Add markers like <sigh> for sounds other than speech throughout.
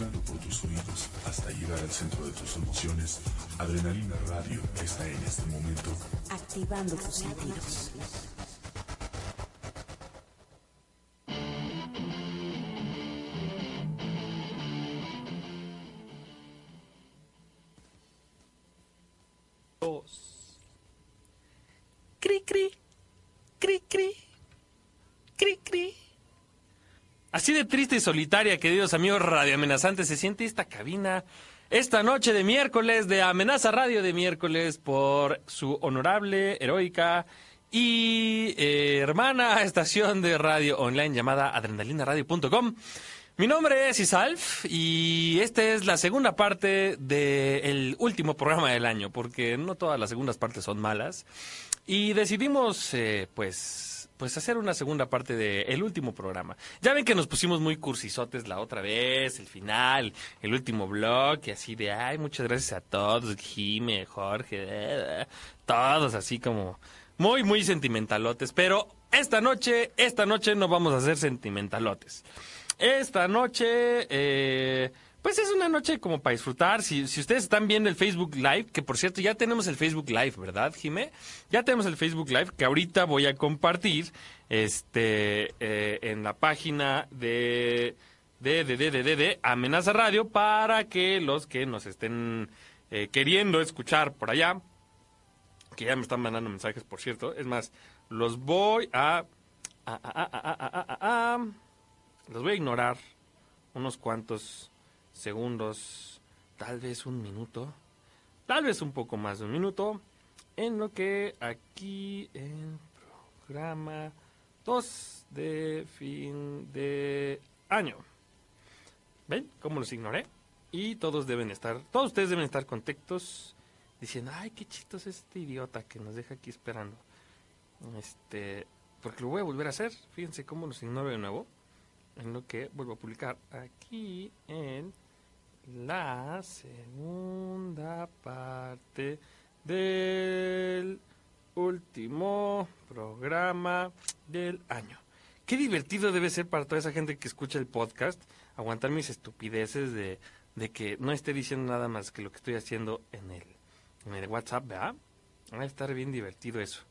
Entrando por tus oídos hasta llegar al centro de tus emociones, Adrenalina Radio está en este momento activando tus sentidos. Triste y solitaria, queridos amigos radioamenazantes, se siente esta cabina esta noche de miércoles de Amenaza Radio de miércoles por su honorable, heroica y eh, hermana <laughs> estación de radio online llamada adrenalinaradio.com. Mi nombre es Isalf y esta es la segunda parte del último programa del año, porque no todas las segundas partes son malas. Y decidimos, eh, pues, pues hacer una segunda parte del último programa. Ya ven que nos pusimos muy cursisotes la otra vez, el final, el último blog, y así de, ay, muchas gracias a todos, Jime, Jorge, eh, todos así como muy, muy sentimentalotes. Pero esta noche, esta noche no vamos a hacer sentimentalotes. Esta noche, eh, pues es una noche como para disfrutar. Si, si ustedes están viendo el Facebook Live, que por cierto ya tenemos el Facebook Live, ¿verdad, Jime? Ya tenemos el Facebook Live que ahorita voy a compartir este, eh, en la página de, de, de, de, de, de, Amenaza Radio para que los que nos estén eh, queriendo escuchar por allá, que ya me están mandando mensajes, por cierto, es más, los voy a los voy a ignorar unos cuantos segundos, tal vez un minuto, tal vez un poco más de un minuto, en lo que aquí en programa 2 de fin de año. ¿Ven cómo los ignoré? Y todos deben estar, todos ustedes deben estar contentos diciendo, ay, qué chitos es este idiota que nos deja aquí esperando. Este, porque lo voy a volver a hacer. Fíjense cómo los ignoro de nuevo en lo que vuelvo a publicar aquí en la segunda parte del último programa del año. Qué divertido debe ser para toda esa gente que escucha el podcast aguantar mis estupideces de, de que no esté diciendo nada más que lo que estoy haciendo en el, en el WhatsApp. Va a estar bien divertido eso.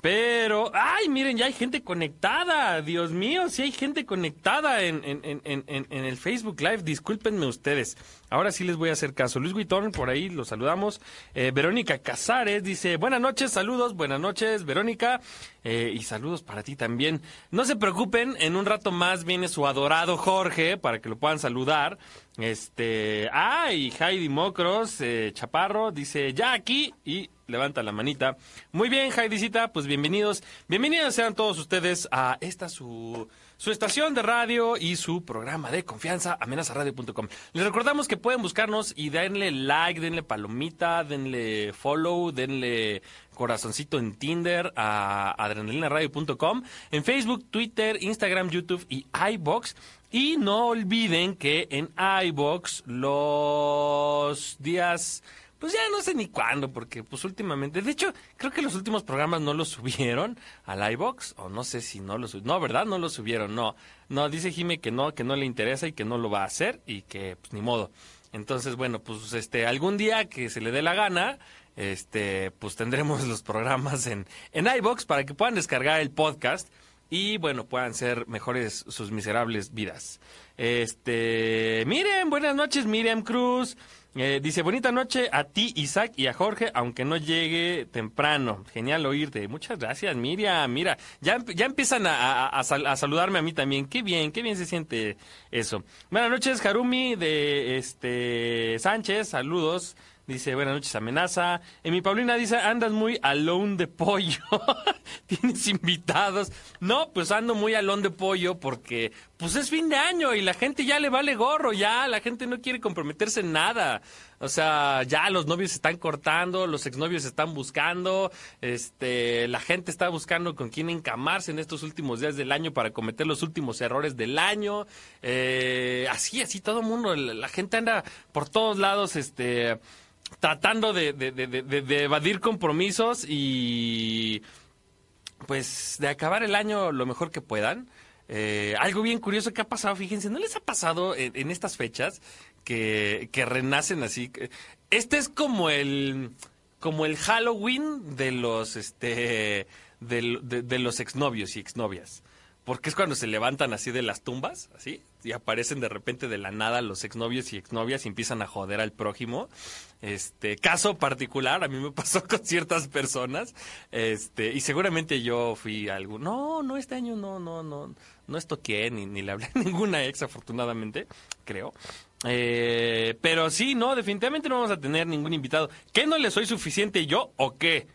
Pero, ay, miren, ya hay gente conectada. Dios mío, sí hay gente conectada en, en, en, en, en el Facebook Live. Discúlpenme ustedes. Ahora sí les voy a hacer caso. Luis Guitón, por ahí los saludamos. Eh, Verónica Casares dice, buenas noches, saludos, buenas noches, Verónica. Eh, y saludos para ti también. No se preocupen, en un rato más viene su adorado Jorge para que lo puedan saludar. Este, ay, Heidi Mocros, eh, Chaparro, dice, ya aquí y levanta la manita. Muy bien, Heidicita, pues bienvenidos. Bienvenidos sean todos ustedes a esta su, su estación de radio y su programa de confianza, amenazaradio.com. Les recordamos que pueden buscarnos y denle like, denle palomita, denle follow, denle corazoncito en Tinder a adrenalinaradio.com, en Facebook, Twitter, Instagram, YouTube y iBox. Y no olviden que en iBox los días pues ya no sé ni cuándo, porque pues últimamente, de hecho, creo que los últimos programas no los <laughs> subieron al iBox, o no sé si no los subieron, no, ¿verdad? No los subieron, no. No, dice Jime que no, que no le interesa y que no lo va a hacer y que pues ni modo. Entonces, bueno, pues este, algún día que se le dé la gana, este, pues tendremos <laughs> los programas en, en iBox para que puedan descargar el podcast y bueno, puedan ser mejores sus miserables vidas. Este, miren, buenas noches, Miriam Cruz. Eh, dice, bonita noche a ti, Isaac, y a Jorge, aunque no llegue temprano. Genial oírte. Muchas gracias, Miriam. Mira, ya, ya empiezan a, a, a, sal- a saludarme a mí también. Qué bien, qué bien se siente eso. Buenas noches, Harumi de este Sánchez. Saludos. Dice, buenas noches, amenaza. En mi Paulina dice, andas muy alone de pollo. <laughs> Tienes invitados. No, pues ando muy alone de pollo porque, pues es fin de año y la gente ya le vale gorro, ya. La gente no quiere comprometerse en nada. O sea, ya los novios se están cortando, los exnovios se están buscando, este, la gente está buscando con quién encamarse en estos últimos días del año para cometer los últimos errores del año. Eh, así, así, todo mundo, la, gente anda por todos lados, este tratando de, de, de, de evadir compromisos y pues de acabar el año lo mejor que puedan. Eh, algo bien curioso que ha pasado, fíjense, ¿no les ha pasado en, estas fechas que, renacen así? Este es como el como el Halloween de los este del- de, de los exnovios y exnovias. Porque es cuando se levantan así de las tumbas, así, y aparecen de repente de la nada los exnovios y exnovias y empiezan a joder al prójimo. Este, caso particular, a mí me <laughs> pasó con ciertas personas, este, y seguramente yo fui algo, no, no, este año no, no, no, no estoqué ni, ni le hablé a <laughs> ninguna ex, afortunadamente, creo. Eh, pero sí, no, definitivamente no vamos a tener ningún invitado. ¿Qué no le soy suficiente yo o qué?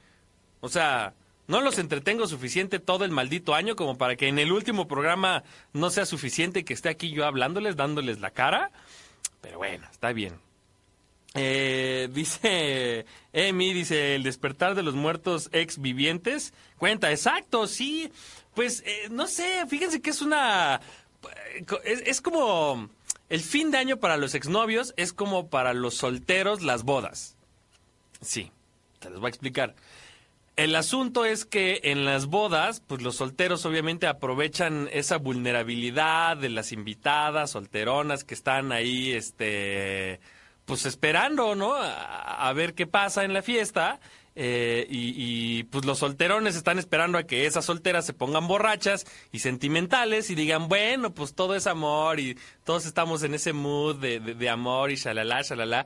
O sea, no los entretengo suficiente todo el maldito año como para que en el último programa no sea suficiente que esté aquí yo hablándoles, dándoles la cara. Pero bueno, está bien. Eh, <laughs> dice Emi, dice el despertar de los muertos ex vivientes. Cuenta, exacto, sí. Pues eh, no sé, fíjense que es una... Es, es como... El fin de año para los exnovios es como para los solteros las bodas. Sí, te les voy a explicar. El asunto es que en las bodas, pues los solteros obviamente aprovechan esa vulnerabilidad de las invitadas solteronas que están ahí, este, pues esperando, ¿no? A, a ver qué pasa en la fiesta. Eh, y, pues los solterones están esperando a que esas solteras se pongan borrachas y sentimentales y digan, bueno, pues todo es amor y todos estamos en ese mood de, de, de amor y shalala, shalala.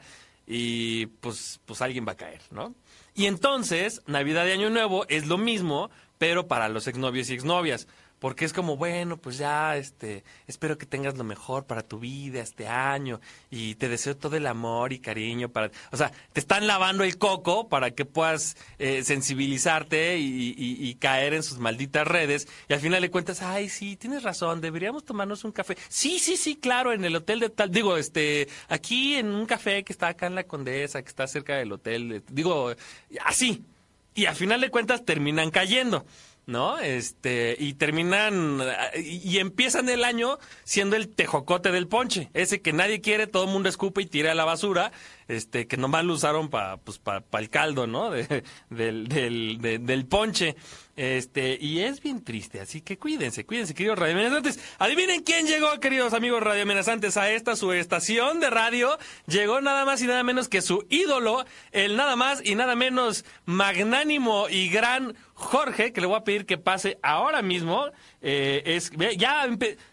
Y pues, pues alguien va a caer, ¿no? Y entonces, Navidad y Año Nuevo es lo mismo, pero para los exnovios y exnovias. Porque es como, bueno, pues ya, este, espero que tengas lo mejor para tu vida este año y te deseo todo el amor y cariño para... O sea, te están lavando el coco para que puedas eh, sensibilizarte y, y- y caer en sus malditas redes y al final le cuentas, ay, sí, tienes razón, deberíamos tomarnos un café. Sí, sí, sí, claro, en el hotel de tal... Digo, este, aquí en un café que está acá en la Condesa, que está cerca del hotel, digo, así. Y al final de cuentas terminan cayendo. ¿No? Este, y terminan, y, empiezan el año siendo el tejocote del ponche, ese que nadie quiere, todo el mundo escupe y tira a la basura, este, que nomás lo usaron para pues, pa, pa el caldo, ¿no? <laughs> De- del, del, de- del ponche. Este, y es bien triste, así que cuídense, cuídense, queridos radioamenazantes. Adivinen quién llegó, queridos amigos radioamenazantes, a esta su estación de radio. Llegó nada más y nada menos que su ídolo, el nada más y nada menos magnánimo y gran Jorge, que le voy a pedir que pase ahora mismo. Eh, es, ya,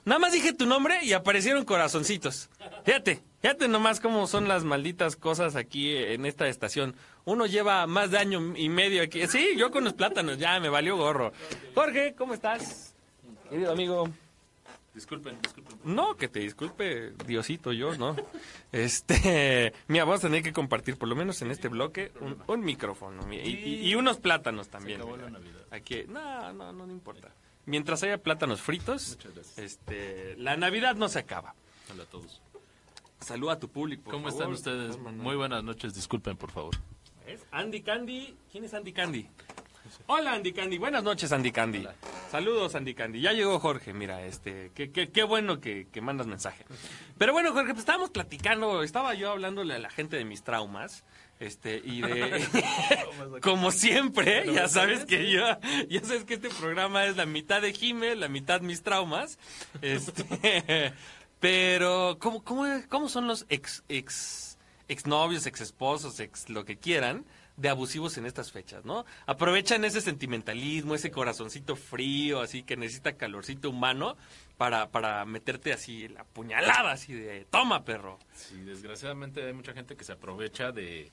nada más dije tu nombre y aparecieron corazoncitos. Fíjate, fíjate nomás cómo son las malditas cosas aquí en esta estación. Uno lleva más de año y medio aquí. Sí, yo con los plátanos, ya me valió gorro. Jorge, ¿cómo estás? Querido amigo. Disculpen, disculpen. No, que te disculpe, Diosito, yo, ¿no? Este, <laughs> mira, vamos a tener que compartir, por lo menos en este bloque, un, un micrófono mi- y, y- unos plátanos también. acabó la mira. Navidad. Aquí, no, no, no, no importa. Mientras haya plátanos fritos, este, la Navidad no se acaba. Hola a todos. Saluda a tu público. por ¿Cómo favor. están ustedes? Muy buenas noches, disculpen por favor. ¿Es? Andy Candy. ¿Quién es Andy Candy? Hola Andy Candy, buenas noches Andy Candy. Saludos Andy Candy. Ya llegó Jorge, mira, este, qué, qué, qué bueno que, que mandas mensaje. Pero bueno Jorge, pues estábamos platicando, estaba yo hablándole a la gente de mis traumas, este, y de, <laughs> <laughs> como siempre, ya sabes que yo, ya sabes que este programa es la mitad de Jime, la mitad mis traumas, este, <laughs> pero, ¿cómo, cómo, cómo son los ex, ex, exnovios, ex esposos, ex lo que quieran, de abusivos en estas fechas, ¿no? Aprovechan ese sentimentalismo, ese corazoncito frío, así que necesita calorcito humano para, para meterte así la puñalada, así de, toma perro. Sí, desgraciadamente hay mucha gente que se aprovecha de,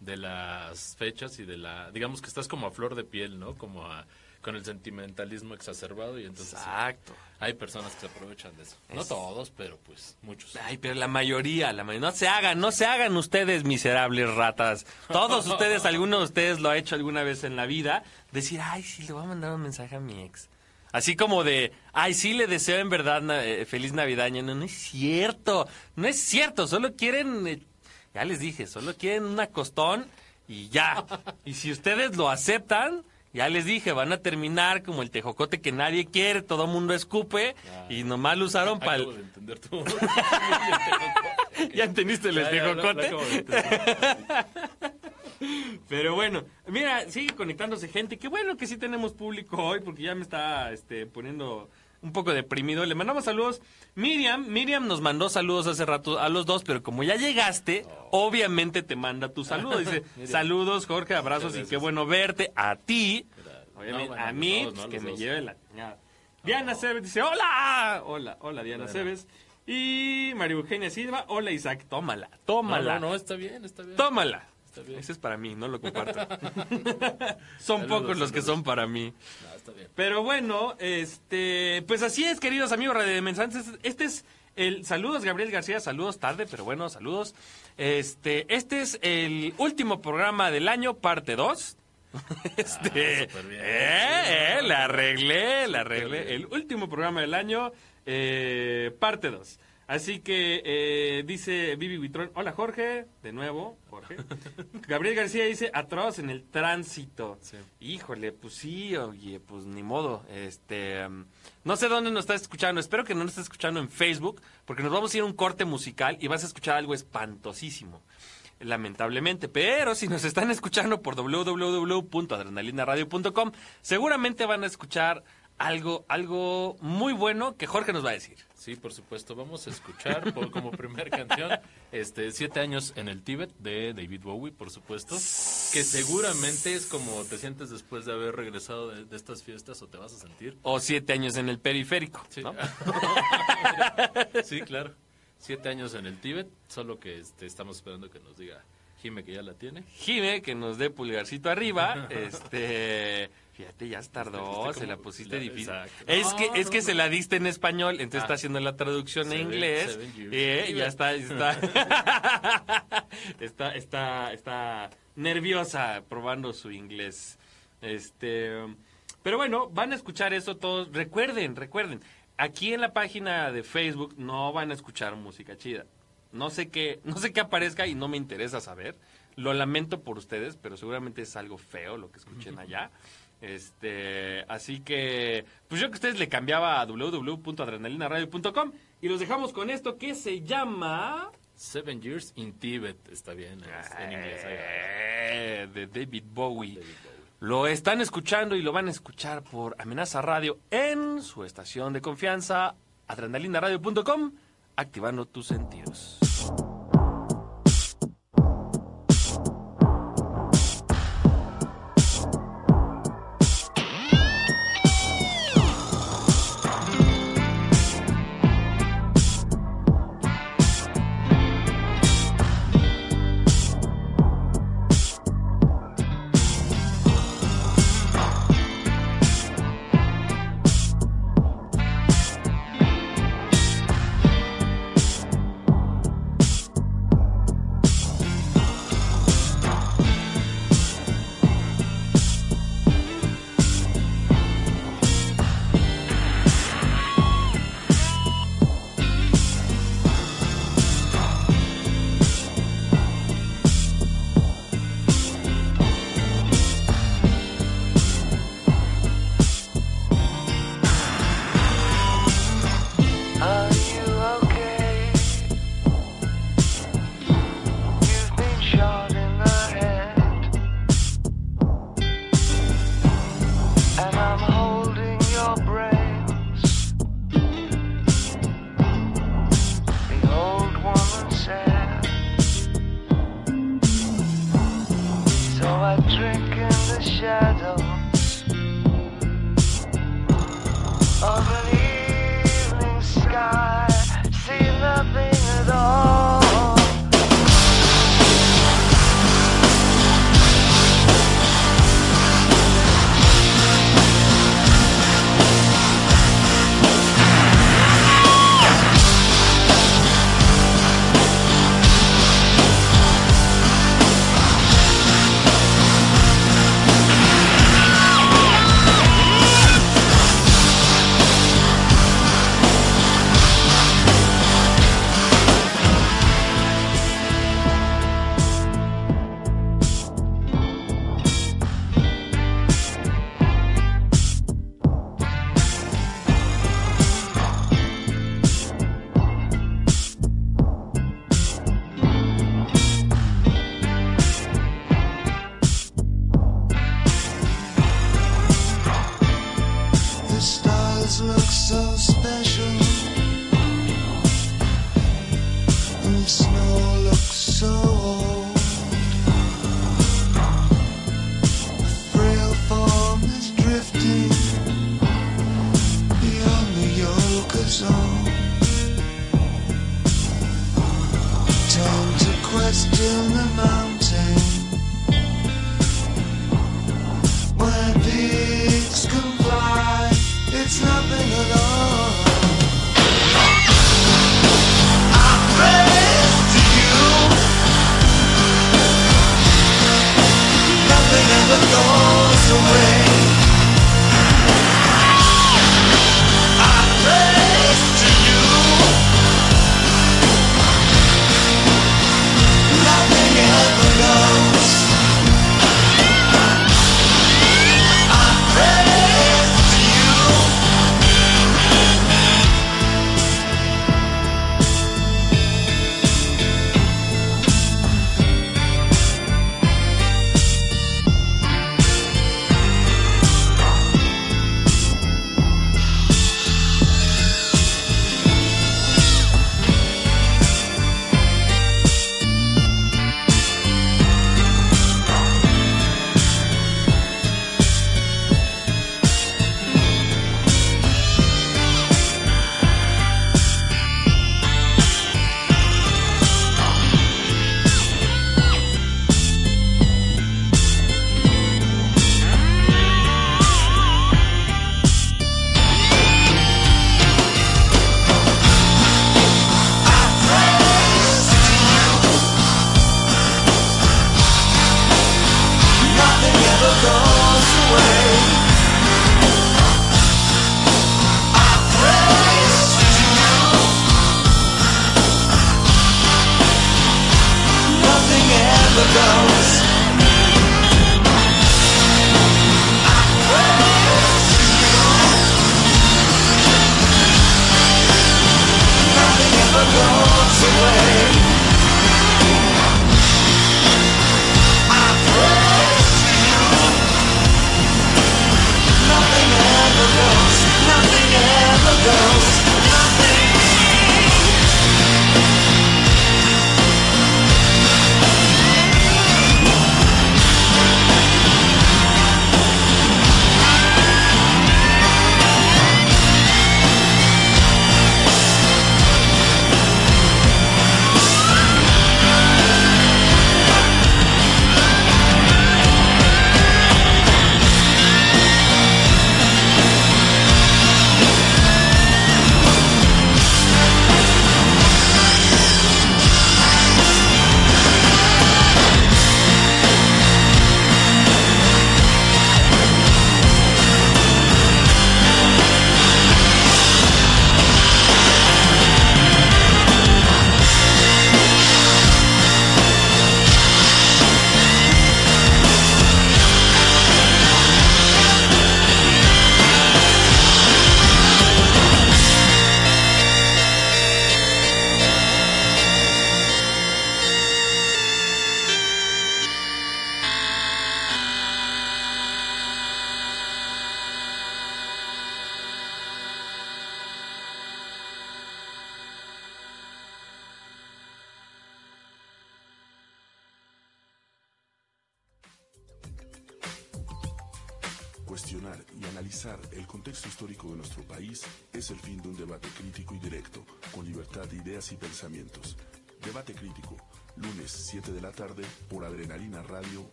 de las fechas y de la... Digamos que estás como a flor de piel, ¿no? Como a- con el sentimentalismo exacerbado y entonces sí, Exacto. hay personas que se aprovechan de eso. No todos, pero pues muchos. Ay, pero la mayoría, la mayoría. No se hagan, no se hagan ustedes miserables ratas. Todos <laughs> ustedes, alguno de ustedes lo ha hecho alguna vez en la vida. Decir, ay, sí, le voy a mandar un mensaje a mi ex. Así como de, ay, sí, le deseo en verdad na- eh, feliz navidaño. No, no es cierto. No es cierto. Solo quieren, eh, ya les dije, solo quieren un acostón y ya. <laughs> Y si ustedes lo aceptan, ya les dije, van a terminar como el tejocote que nadie quiere, todo mundo escupe y nomás lo usaron <laughs> para de entender tú. <laughs> ¿Ya entendiste el Ya, tejocote? <laughs> Pero bueno, mira, sigue conectándose gente. Qué bueno que sí tenemos público hoy porque ya me está este, poniendo un poco deprimido. Le mandamos saludos. Miriam, Miriam nos mandó saludos hace rato a los dos, pero como ya llegaste, obviamente te manda tu saludo. Dice, <laughs> saludos, Jorge, abrazos y qué bueno verte. A ti, No, bueno, a mí, pues, que me lleve la. Diana Cebes dice, hola, hola, hola Diana. Cebes. Y María Eugenia Silva, hola Isaac, tómala, tómala. no, no, está bien, está bien. Tómala. Está bien. Ese es para mí, no lo comparto. <laughs> son Saludos, pocos los que son para mí. No, está bien. Pero bueno, este, pues así es, queridos amigos radiomensantes. Este es el saludos Gabriel García, saludos tarde, pero bueno, saludos. Este, este es el último programa del año, parte 2. <laughs> Este, Ah, bien. eh, eh, la arreglé, la arreglé. El último programa del año, eh, parte 2. Así que eh, dice Vivi Huitrón, hola Jorge, de nuevo, Jorge. <laughs> Gabriel García dice, atroz en el tránsito. Sí. Híjole, pues sí, oye, pues ni modo. Este, um, no sé dónde nos estás escuchando, espero que no nos estés escuchando en Facebook, porque nos vamos a ir a un corte musical y vas a escuchar algo espantosísimo. Lamentablemente, pero si nos están escuchando por www.adrenalinaradio.com, seguramente van a escuchar algo, algo muy bueno que Jorge nos va a decir. Sí, por supuesto. Vamos a escuchar por, como primer canción este Siete años en el Tíbet de David Bowie, por supuesto. Que seguramente es como te sientes después de haber regresado de, de estas fiestas o te vas a sentir. O siete años en el periférico. Sí, ¿no? <laughs> sí claro. Siete años en el Tíbet, solo que este, estamos esperando que nos diga Jime que ya la tiene. Jime, que nos dé pulgarcito arriba. <laughs> Este, fíjate, ya tardó, Este, se la pusiste la- difícil. exacto. Es que es no, que no. se la diste en español, entonces Ah. está haciendo la traducción en Seven- inglés. seven years. eh, y ya está, está, <laughs> está, está, está nerviosa probando su inglés. Este, pero bueno, van a escuchar eso todos. Recuerden, recuerden, aquí en la página de Facebook no van a escuchar música chida. No sé qué, no sé qué aparezca y no me interesa saber. Lo lamento por ustedes, pero seguramente es algo feo lo que escuchen <laughs> allá. Este, así que, pues yo que ustedes le cambiaba a www.adrenalinaradio.com y los dejamos con esto que se llama Seven Years in Tibet, está bien es- en inglés. ahí va. Eh, de David Bowie. David Bowie. Lo están escuchando y lo van a escuchar por Amenaza Radio en su estación de confianza, adrenalinaradio.com, activando tus sentidos.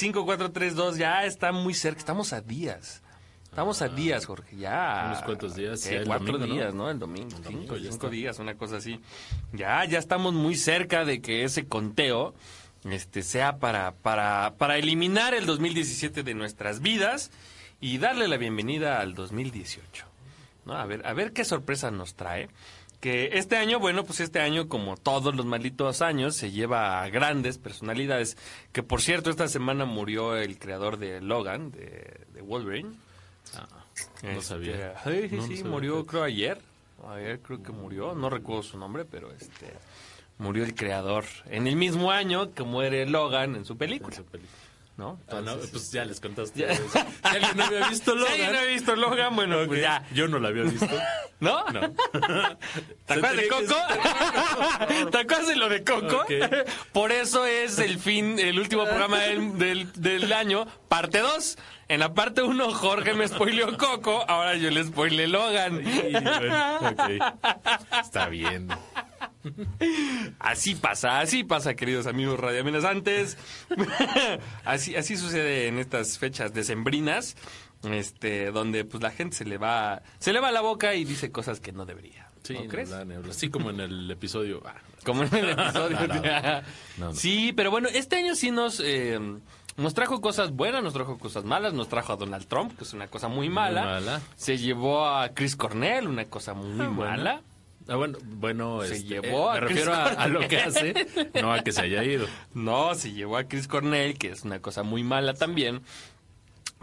5432 ya está muy cerca. Estamos a días. Estamos a días, Jorge. Ya. Unos cuantos días, ¿Qué? ya el Cuatro domingo, ¿no? días, ¿no? El domingo. El domingo cinco está. días, una cosa así. Ya, ya estamos muy cerca de que ese conteo este, sea para, para, para eliminar el 2017 de nuestras vidas y darle la bienvenida al 2018. ¿no? A ver, a ver qué sorpresa nos trae. Que este año, bueno, pues este año, como todos los malditos años, se lleva a grandes personalidades. Que por cierto, esta semana murió el creador de Logan, de, de Wolverine. Ah, no Este, sabía. Sí, sí, No, no sí, sabía. murió creo ayer. Ayer creo que murió, no recuerdo su nombre, pero este murió el creador en el mismo año que muere Logan en su película, Esa película. ¿No? Ah, no, Entonces, pues ya les contaste. Ya. Si alguien no había visto <laughs> si Logan. alguien no ha visto Logan, bueno, Ok, pues ya, Yo no la había visto. <laughs> ¿no? No. <laughs> ¿Te acuerdas de Coco? ¿Te acuerdas de lo de Coco? Ok. Por eso es el fin, el último programa del, del, del año, parte 2. En la parte 1, Jorge me spoileó Coco, ahora yo le spoileé Logan. Y bueno, ok. Está bien. <laughs> Así pasa, así pasa, queridos amigos radioamenazantes. <laughs> así, así sucede en estas fechas decembrinas, este, donde pues la gente se le va, se le va la boca y dice cosas que no debería. Sí, ¿No crees? Así como en el episodio. ah, Como en el <laughs> episodio. Sí, pero bueno, este año sí nos, eh, nos trajo cosas buenas, nos trajo cosas malas, nos trajo a Donald Trump, que es una cosa muy mala. mala. Se llevó a Chris Cornell, una cosa muy Ah, bueno. Ah, bueno, bueno Se este, llevó eh, a me refiero a, lo que hace, no a que se haya ido. No, se llevó a Chris Cornell, que es una cosa muy mala también.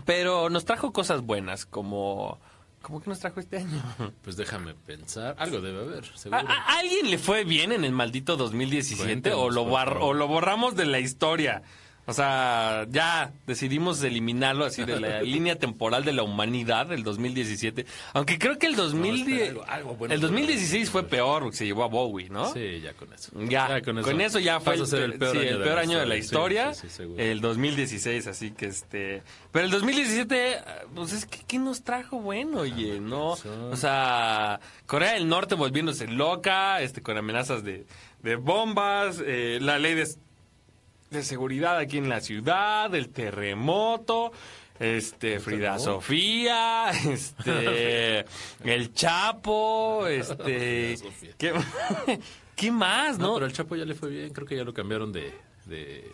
Pero nos trajo cosas buenas, como... ¿Cómo que nos trajo este año? <laughs> Pues déjame pensar. Algo debe haber, ¿A, seguro. a- a alguien le fue bien en el maldito 2017 Cuéntenos, o lo, bar- o lo borramos de la historia? O sea, ya decidimos eliminarlo así de la <laughs> línea temporal de la humanidad del 2017. Aunque creo que el 2010, espera, algo- algo bueno el 2016 fue peor porque se llevó a Bowie, ¿no? Sí, ya con eso. Ya, con, eso, ya fue Pasa a ser el peor, sí, año, el de peor año de la historia, sí, sí, el 2016, así que este... Pero el 2017, pues es que, ¿qué nos trajo bueno, oye? No, o sea, Corea del Norte volviéndose loca, este, con amenazas de, de bombas, eh, la ley de, de seguridad aquí en la ciudad, el terremoto... Este, Frida? Sofía, <laughs> este, <laughs> el Chapo, este. <laughs> ¿qué, ¿qué más, No, no? pero el Chapo ya le fue bien. Creo que ya lo cambiaron de, de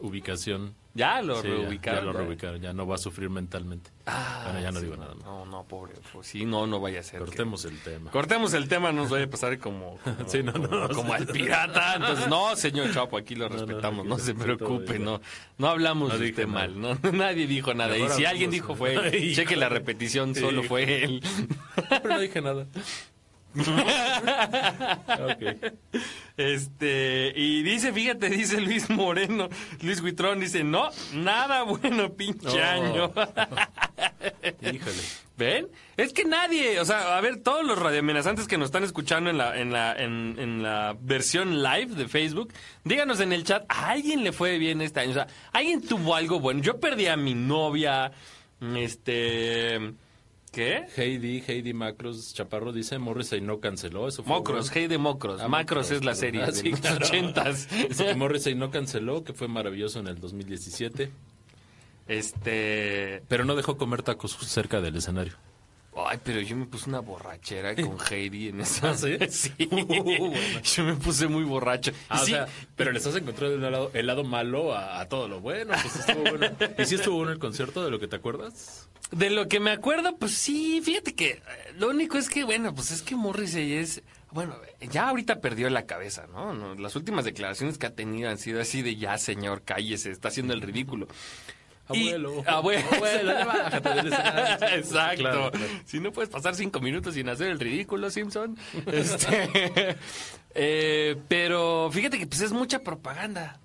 ubicación. Ya lo Sí, reubicaron. Ya, lo reubicaron. Ya no va a sufrir mentalmente. Ah, bueno, ya no sí, digo nada. más. No, no, pobre. Pues sí, no, no vaya a ser. que- Cortemos el tema. Cortemos el tema, no nos vaya a pasar como, <laughs> como, Sí, no, no, como, no, como sí. al pirata. Entonces, no, señor <laughs> Chapo, aquí lo respetamos, no, se preocupe, no, no hablamos de usted mal, no, nadie dijo nada. Y si alguien dijo fue él, <laughs> cheque la repetición, solo fue él. Pero no dije nada. ok. Este, y dice, fíjate, <laughs> dice Luis Moreno, Luis Huitrón dice, no, nada bueno, pinche Oh. año. <laughs> Híjole. ¿Ven? Es que nadie, o sea, a ver, todos los radioamenazantes que nos están escuchando en la, en la, en, en la versión live de Facebook, díganos en el chat, ¿a alguien le fue bien este año? O sea, ¿alguien tuvo algo bueno? Yo perdí a mi novia, este... ¿Qué? Heidi, Heidi Macros Chaparro dice Morrissey no canceló. Eso fue Mocros, de Mocros. Ah, Macros Mocros, es la perdón. serie Ah, de sí, los claro. ochentas. Dice que <laughs> Morrissey no canceló, que fue maravilloso en el 2017. Este... Pero no dejó comer tacos cerca del escenario. Ay, pero yo me puse una borrachera <laughs> con Heidi en esa. ¿Ah, sí? <laughs> Sí. <laughs> bueno. Yo me puse muy borracho. Ah, o sea, pero le estás encontrando el lado, el lado malo a, a todo lo bueno. Pues estuvo bueno. ¿Y si estuvo bueno el concierto de lo que te acuerdas? De lo que me acuerdo, pues sí, fíjate que eh, lo único es que, bueno, pues es que Morrissey es, bueno, ya ahorita perdió la cabeza, ¿no? No, Las últimas declaraciones que ha tenido han sido así de ya, señor, cállese, está haciendo el ridículo. Y- Abuelo. abuelo. <laughs> Abuelo. <laughs> Exacto. Claro, claro. Si no puedes pasar cinco minutos sin hacer el ridículo, Simpson. <laughs> Este, eh, pero fíjate que pues es mucha propaganda.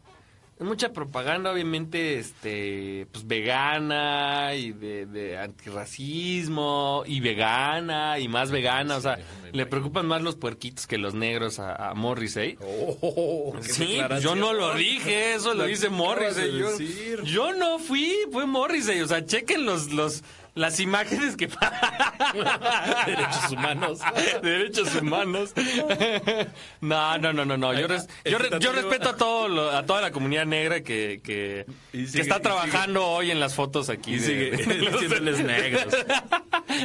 Mucha propaganda, obviamente, este, pues vegana y de, de antirracismo y vegana y más vegana. o sea, le preocupan más los puerquitos que los negros a, a Morrissey. Oh, qué Sí, declaración. yo no lo dije, eso lo dice Morrissey. de Yo, yo no fui, fue Morrissey. O sea, chequen los, los, las imágenes que... <laughs> Derechos humanos. <laughs> Derechos humanos. <laughs> No, no, no, no, no. Yo, res- Es yo, re- yo respeto a todo lo- a toda la comunidad negra que, que, está trabajando hoy en las fotos aquí de, de los, negros.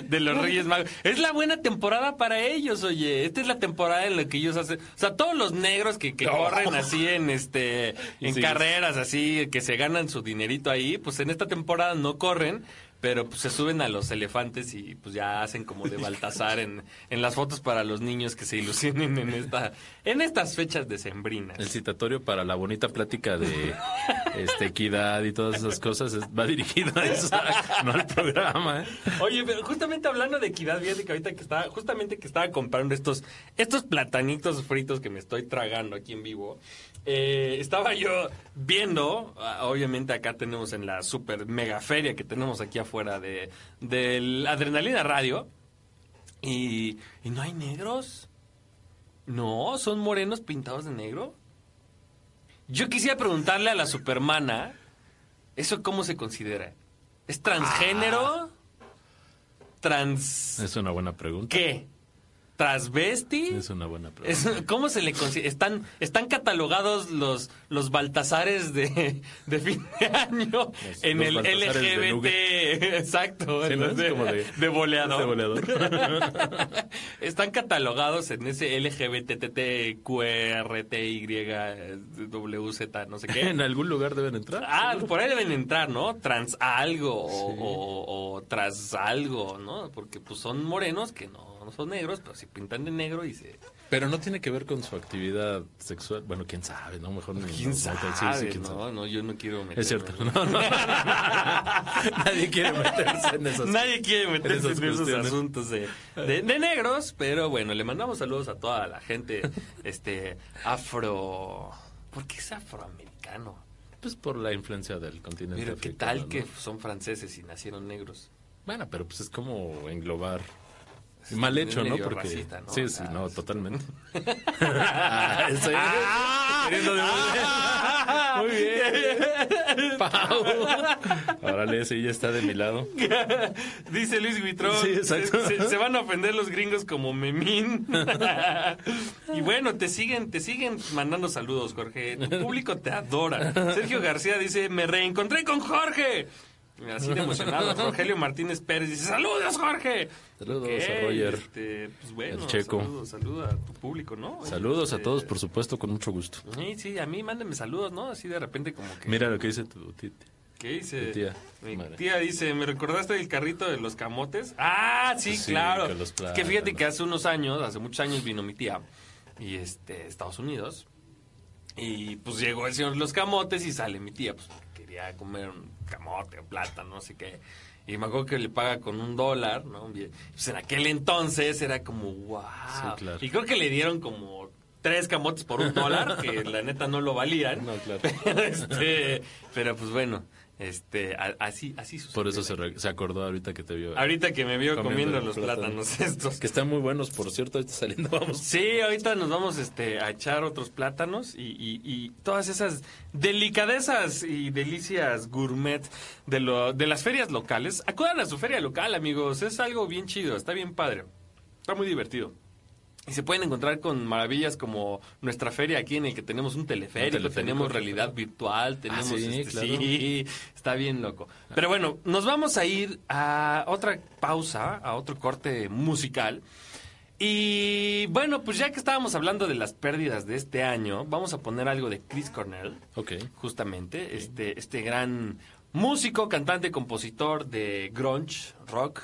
de los Reyes Magos. Es la buena temporada para ellos, oye. Esta es la temporada en la que ellos hacen, o sea, todos los negros que, que corren así en este, en Sí. carreras así, que se ganan su dinerito ahí, pues en esta temporada no corren, pero pues se suben a los elefantes y pues ya hacen como de Baltasar en, en las fotos para los niños que se ilusionen en esta en estas fechas decembrinas. El citatorio para la bonita plática de este, equidad y todas esas cosas es- va dirigido a eso, no al programa. ¿eh? Oye, pero justamente hablando de equidad, fíjate que ahorita que estaba, justamente que estaba comprando estos, estos platanitos fritos que me estoy tragando aquí en vivo, eh, estaba yo viendo, ah, obviamente acá tenemos en la super mega feria que tenemos aquí afuera de, del Adrenalina Radio, y, y no hay negros. No, son morenos pintados de negro. Yo quisiera preguntarle a la supermana, ¿eso cómo se considera? ¿Es transgénero? ¿Trans... Es una buena pregunta. qué? ¿Transvesti? Es una buena pregunta. ¿Cómo se le considera? ¿Están, están catalogados los, los Baltasares de, de fin de año en los el LGBT? Exacto, Sí, ¿no? de, como de- de boleador. de boleador. <laughs> Están catalogados en ese LGBTTQRTYWZ, no sé qué. En algún lugar deben entrar. Ah, por ahí deben entrar, ¿no? Trans algo o, o- o tras algo, ¿no? Porque pues son morenos que no, son negros, pero si pintan de negro y se... Pero no tiene que ver con su actividad sexual. Bueno, quién sabe, ¿no? Mejor ni- ¿Quién no- sabe? sí, sí, quién no, sabe. no, yo no quiero meterme. Es cierto. No, no. Nadie quiere meterse en esas <laughs> Nadie quiere meterse en esos, asuntos de, de- de negros, pero bueno, le mandamos saludos a toda la gente este afro... ¿Por qué es afroamericano? Pues por la influencia del continente Pero qué africano, tal que son franceses y nacieron negros. Bueno, pero pues es como englobar. Mal hecho, ¿no? Porque racista, ¿no? sí, sí, no, totalmente. <laughs> Ah, eso es. Muy bien. <laughs> Pau. Órale, sí, ya está de mi lado. <laughs> Dice Luis Guitrón. Sí, exacto. Se, se- se van a ofender los gringos como memín. y bueno, te siguen, te siguen mandando saludos, Jorge. Tu público te adora. Sergio García dice, me reencontré con Jorge. Así de emocionado. <laughs> Rogelio Martínez Pérez dice, saludos, Jorge. Saludos Ok, a Roger. este, pues bueno, El Checo. Saludos, saludos a tu público, ¿no? Saludos a Este, todos, por supuesto, con mucho gusto. Sí, sí, a mí mándenme saludos, ¿no? Así de repente como que... Mira lo que dice tu tite. ¿Qué dice? Mi tía. Mi Madre. tía dice, ¿me recordaste el carrito de los camotes? Ah, sí, Sí, claro. los Es que fíjate que hace unos años, hace muchos años vino mi tía y este Estados Unidos y pues llegó el señor de los camotes y sale mi tía, pues quería comer un camote o plátano, no sé qué. Y me acuerdo que le paga con un dólar, ¿no? Pues en aquel entonces era como, wow. Sí, claro. Y creo que le dieron como tres camotes por un dólar, que la neta no lo valían. No, claro. <laughs> Este, pero pues bueno, este, a- así, así sucedió. Por eso se, re- se acordó ahorita que te vio. Ahorita que me vio comiendo, Comiendo los plátanos. plátanos <laughs> estos. Que están muy buenos, por cierto, ahorita saliendo <laughs> vamos. Sí, ahorita nos vamos este, a echar otros plátanos y, y- y todas esas delicadezas y delicias gourmet de, lo, de las ferias locales. Acudan a su feria local, amigos. Es algo bien chido, está bien padre. Está muy divertido. Y se pueden encontrar con maravillas como nuestra feria aquí en el que tenemos un teleférico, teleférico, tenemos realidad virtual, tenemos sí, este, claro. sí, está bien loco. Pero bueno, nos vamos a ir a otra pausa, a otro corte musical. Y bueno, pues ya que estábamos hablando de las pérdidas de este año, vamos a poner algo de Chris Cornell, Ok. justamente, este, este gran músico, cantante, compositor de grunge, rock,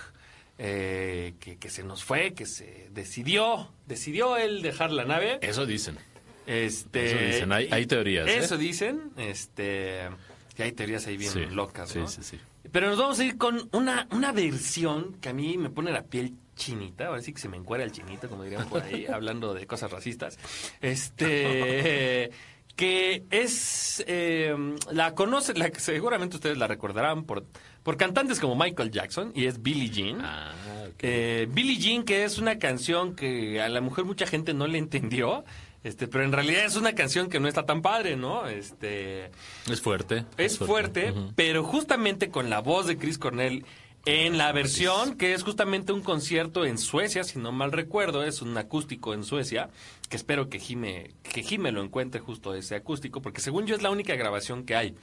eh, que, que se nos fue, que se decidió, decidió él dejar la nave. Eso dicen. Este, Eso dicen, hay- hay teorías, ¿eh? Eso dicen, este, que hay teorías ahí bien Sí, locas, sí, ¿no? sí, sí. Pero nos vamos a ir con una, una versión que a mí me pone la piel chinita, ahora sí que se me encuera el chinito, como dirían por ahí, <laughs> hablando de cosas racistas. Este, <laughs> que es, eh, la conoce, la, seguramente ustedes la recordarán por, por cantantes como Michael Jackson, y es Billie Jean. Ah. Eh, Billie Jean, que es una canción que a la mujer mucha gente no le entendió, este, pero en realidad es una canción que no está tan padre, ¿no? Este, es fuerte. es fuerte, pero justamente con la voz de Chris Cornell en la versión que es justamente un concierto en Suecia, si no mal recuerdo, es un acústico en Suecia, que espero que Jime, que Jime lo encuentre justo ese acústico, porque según yo es la única grabación que hay.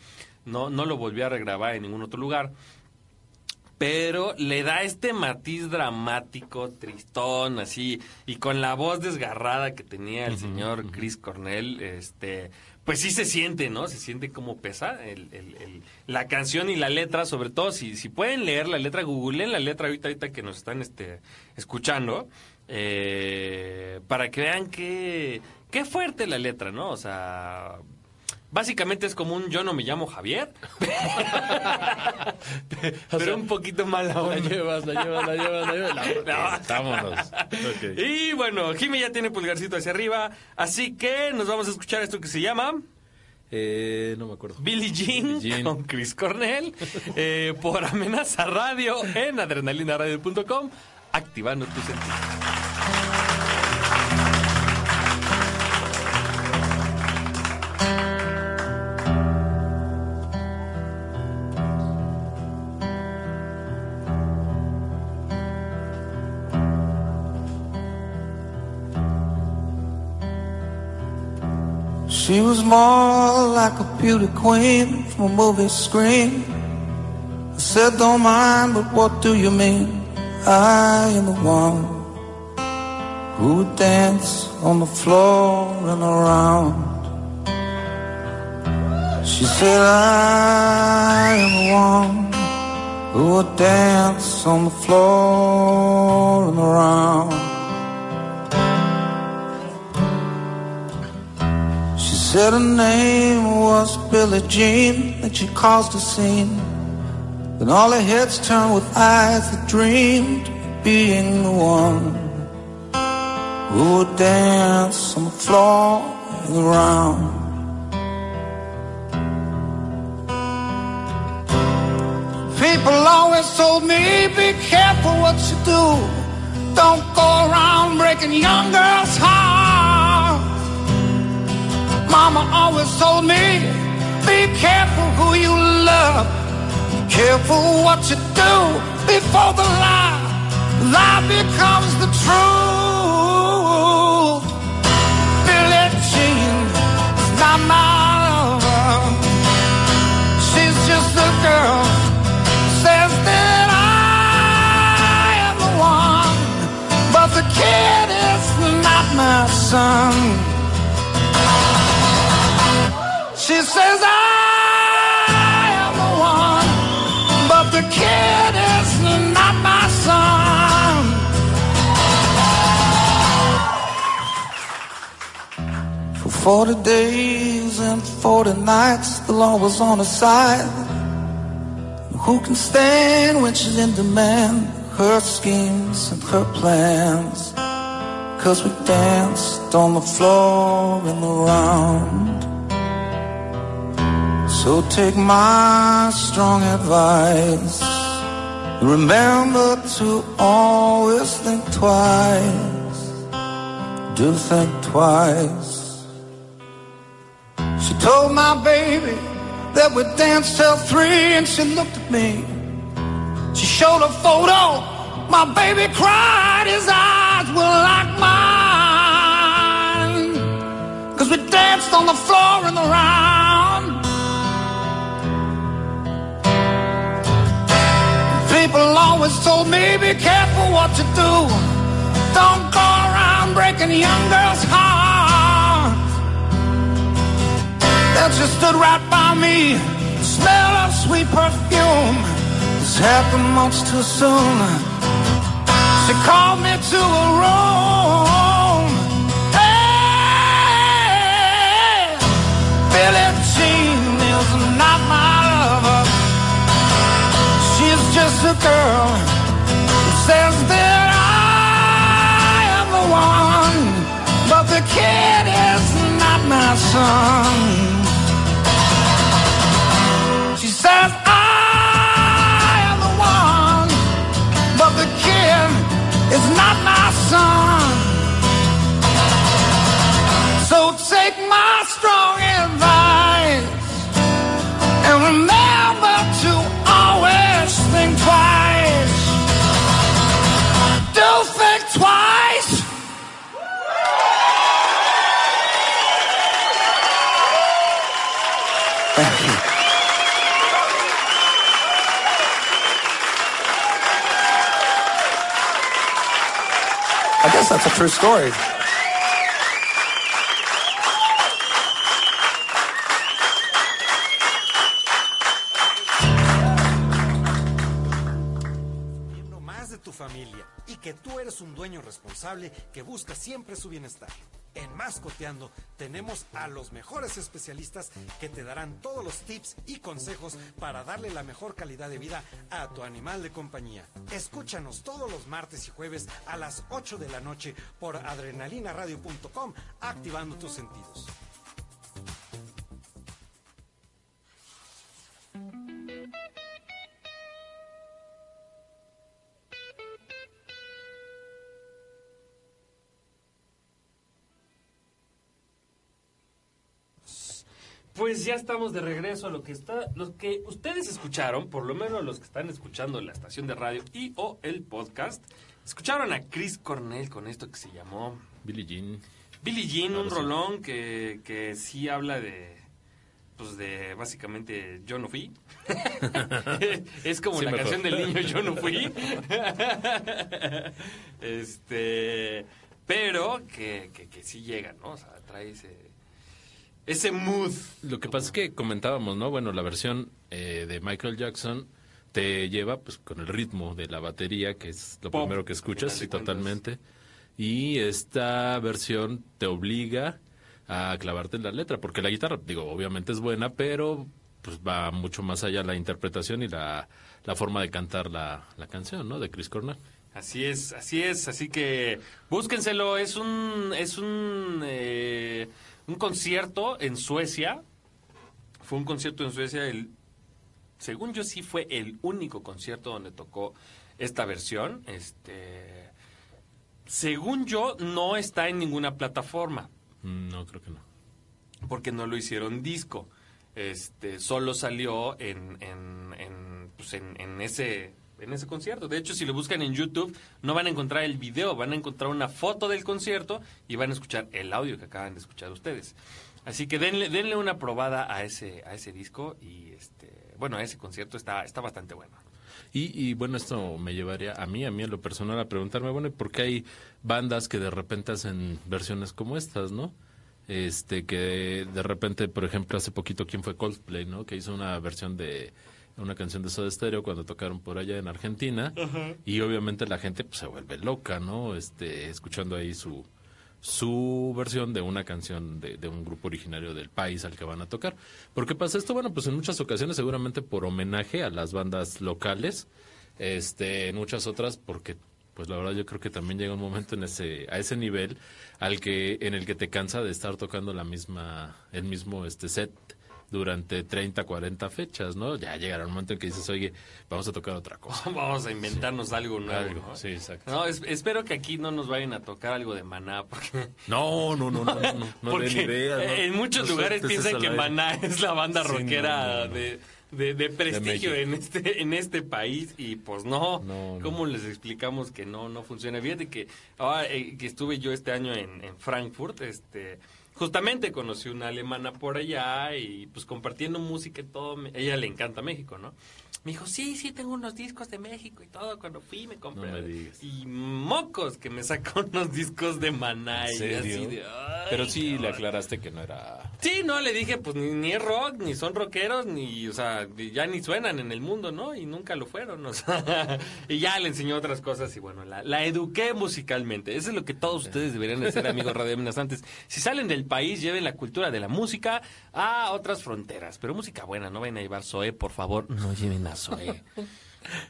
No, no lo volví a regrabar en ningún otro lugar. Pero le da este matiz dramático, tristón, así, y con la voz desgarrada que tenía el señor Chris Cornell, este, pues sí se siente, ¿no? Se siente como pesa el- el- el- la canción y la letra, sobre todo si, si pueden leer la letra, googleen la letra ahorita, ahorita que nos están este, escuchando, eh, para que vean qué, qué fuerte la letra, ¿no? O sea, básicamente es como un yo no me llamo Javier, <laughs> pero un poquito mala La onda. llevas, la llevas, la llevas, la llevas. <laughs> La- Vámonos. Ok. Y bueno, Jimmy ya tiene pulgarcito hacia arriba, así que nos vamos a escuchar esto que se llama Eh, no me acuerdo. Billie Jean, Billie Jean. <laughs> con Chris Cornell eh, por Amenaza Radio en adrenalinaradio.com, activando tu sentido. She was more like a beauty queen from a movie screen. I said, don't mind, but what do you mean? I am the one who would dance on the floor and around. She said, I am the one who would dance on the floor and around. Said her name was Billie Jean, that she caused a scene. Then all her heads turned with eyes that dreamed of being the one who would dance on the floor and around. People always told me, be careful what you do. Don't go around breaking young girls' hearts. Mama always told me, be careful who you love. Careful what you do before the lie, lie becomes the truth. Billie Jean is not my lover. She's just a girl says that I am the one, but the kid is not my son. She says I am the one, but the kid is not my son. For 40 days and 40 nights, the law was on her side. Who can stand when she's in demand? Her schemes and her plans. Cause we danced on the floor in the round. So take my strong advice. Remember to always think twice. Do think twice. She told my baby that we danced till three and she looked at me. She showed a photo. My baby cried. His eyes were like mine. Cause we danced on the floor in the round. People always told me, be careful what you do. Don't go around breaking young girls' hearts. That she stood right by me, the smell of sweet perfume. This happened much too soon. She called me to a room. Hey, Billie She's a girl who says that I am the one, but the kid is not my son. She says I am the one, but the kid is not my son. So take my strong advice and remember that's a true story. más de tu familia y que tú eres un dueño responsable que busca siempre su bienestar. En Mascoteando tenemos a los mejores especialistas que te darán todos los tips y consejos para darle la mejor calidad de vida a tu animal de compañía. Escúchanos todos los martes y jueves a las 8 de la noche por adrenalinaradio.com, activando tus sentidos. Pues ya estamos de regreso a lo que está, lo que ustedes escucharon, por lo menos los que están escuchando la estación de radio y o el podcast, escucharon a Chris Cornell con esto que se llamó Billie Jean. Billie Jean, un sí. rolón que, que sí habla de, pues de básicamente yo no fui. <laughs> <laughs> es como Sí, la canción del niño yo no fui. <laughs> este, pero que, que, que sí llega, ¿no? O sea, trae ese, ese mood. Lo que pasa es que comentábamos, ¿no? Bueno, la versión eh, de Michael Jackson te lleva pues con el ritmo de la batería, que es lo Pop, primero que escuchas, sí, totalmente. Y esta versión te obliga a clavarte en la letra, porque la guitarra, digo, obviamente es buena, pero pues va mucho más allá la interpretación y la, la forma de cantar la, la canción, ¿no? De Chris Cornell. Así es, así es, así que búsquenselo, es un es un eh, un concierto en Suecia. Fue un concierto en Suecia el según yo sí fue el único concierto donde tocó esta versión, este según yo no está en ninguna plataforma Mm, No, creo que no. porque no lo hicieron disco. Este, solo salió en, en, en, pues, en, en ese en ese concierto. De hecho, si lo buscan en YouTube, no van a encontrar el video, van a encontrar una foto del concierto y van a escuchar el audio que acaban de escuchar ustedes. Así que denle, denle una probada a ese, a ese disco y este, bueno, a ese concierto está, está bastante bueno. Y, y, bueno, esto me llevaría a mí, a mí en lo personal, a preguntarme, bueno, ¿y por qué hay bandas que de repente hacen versiones como estas, no? Este, que de repente, por ejemplo, hace poquito, ¿quién fue Coldplay, no? Que hizo una versión de una canción de Soda Stereo cuando tocaron por allá en Argentina. Y obviamente la gente pues, se vuelve loca, ¿no? Este, escuchando ahí su, su versión de una canción de, de un grupo originario del país al que van a tocar. ¿Por qué pasa esto? Bueno, pues en muchas ocasiones seguramente por homenaje a las bandas locales, este, en muchas otras porque pues la verdad yo creo que también llega un momento en ese a ese nivel al que en el que te cansa de estar tocando la misma el mismo este set durante 30, 40 fechas, ¿no? Ya llegará un momento en que dices, "Oye, vamos a tocar otra cosa." <laughs> Vamos a inventarnos algo nuevo. Algo, ¿no? sí, exacto. No, es- espero que aquí no nos vayan a tocar algo de maná, porque No, no, no, no, no, no, <laughs> den ideas, no- en muchos lugares piensan que. Maná es la banda rockera. De, de- de prestigio en este en este país y pues no, No, no. ¿cómo les explicamos que no no funciona? Fíjate que ahora eh, que estuve yo este año en, en Frankfurt, este justamente conocí una alemana por allá y pues compartiendo música y todo, ella le encanta México, ¿no? Me dijo, sí, sí, tengo unos discos de México y todo. Cuando fui me compré. No me digas. Y mocos que me sacó <laughs> unos discos de Maná. ¿En serio? así de, "Ay, Pero sí le cabrón". aclaraste que no era Sí, no, le dije, pues ni, ni es rock, ni son rockeros, ni, o sea, ya ni suenan en el mundo, ¿no? Y nunca lo fueron, o sea, <laughs> y ya le enseñó otras cosas y bueno, la, la eduqué musicalmente. Eso es lo que todos ustedes deberían hacer, amigos <laughs> radioamenazantes. Si salen del país, lleven la cultura de la música a otras fronteras, pero música buena, no vayan a llevar Zoé, por favor, no lleven Zoé. <laughs>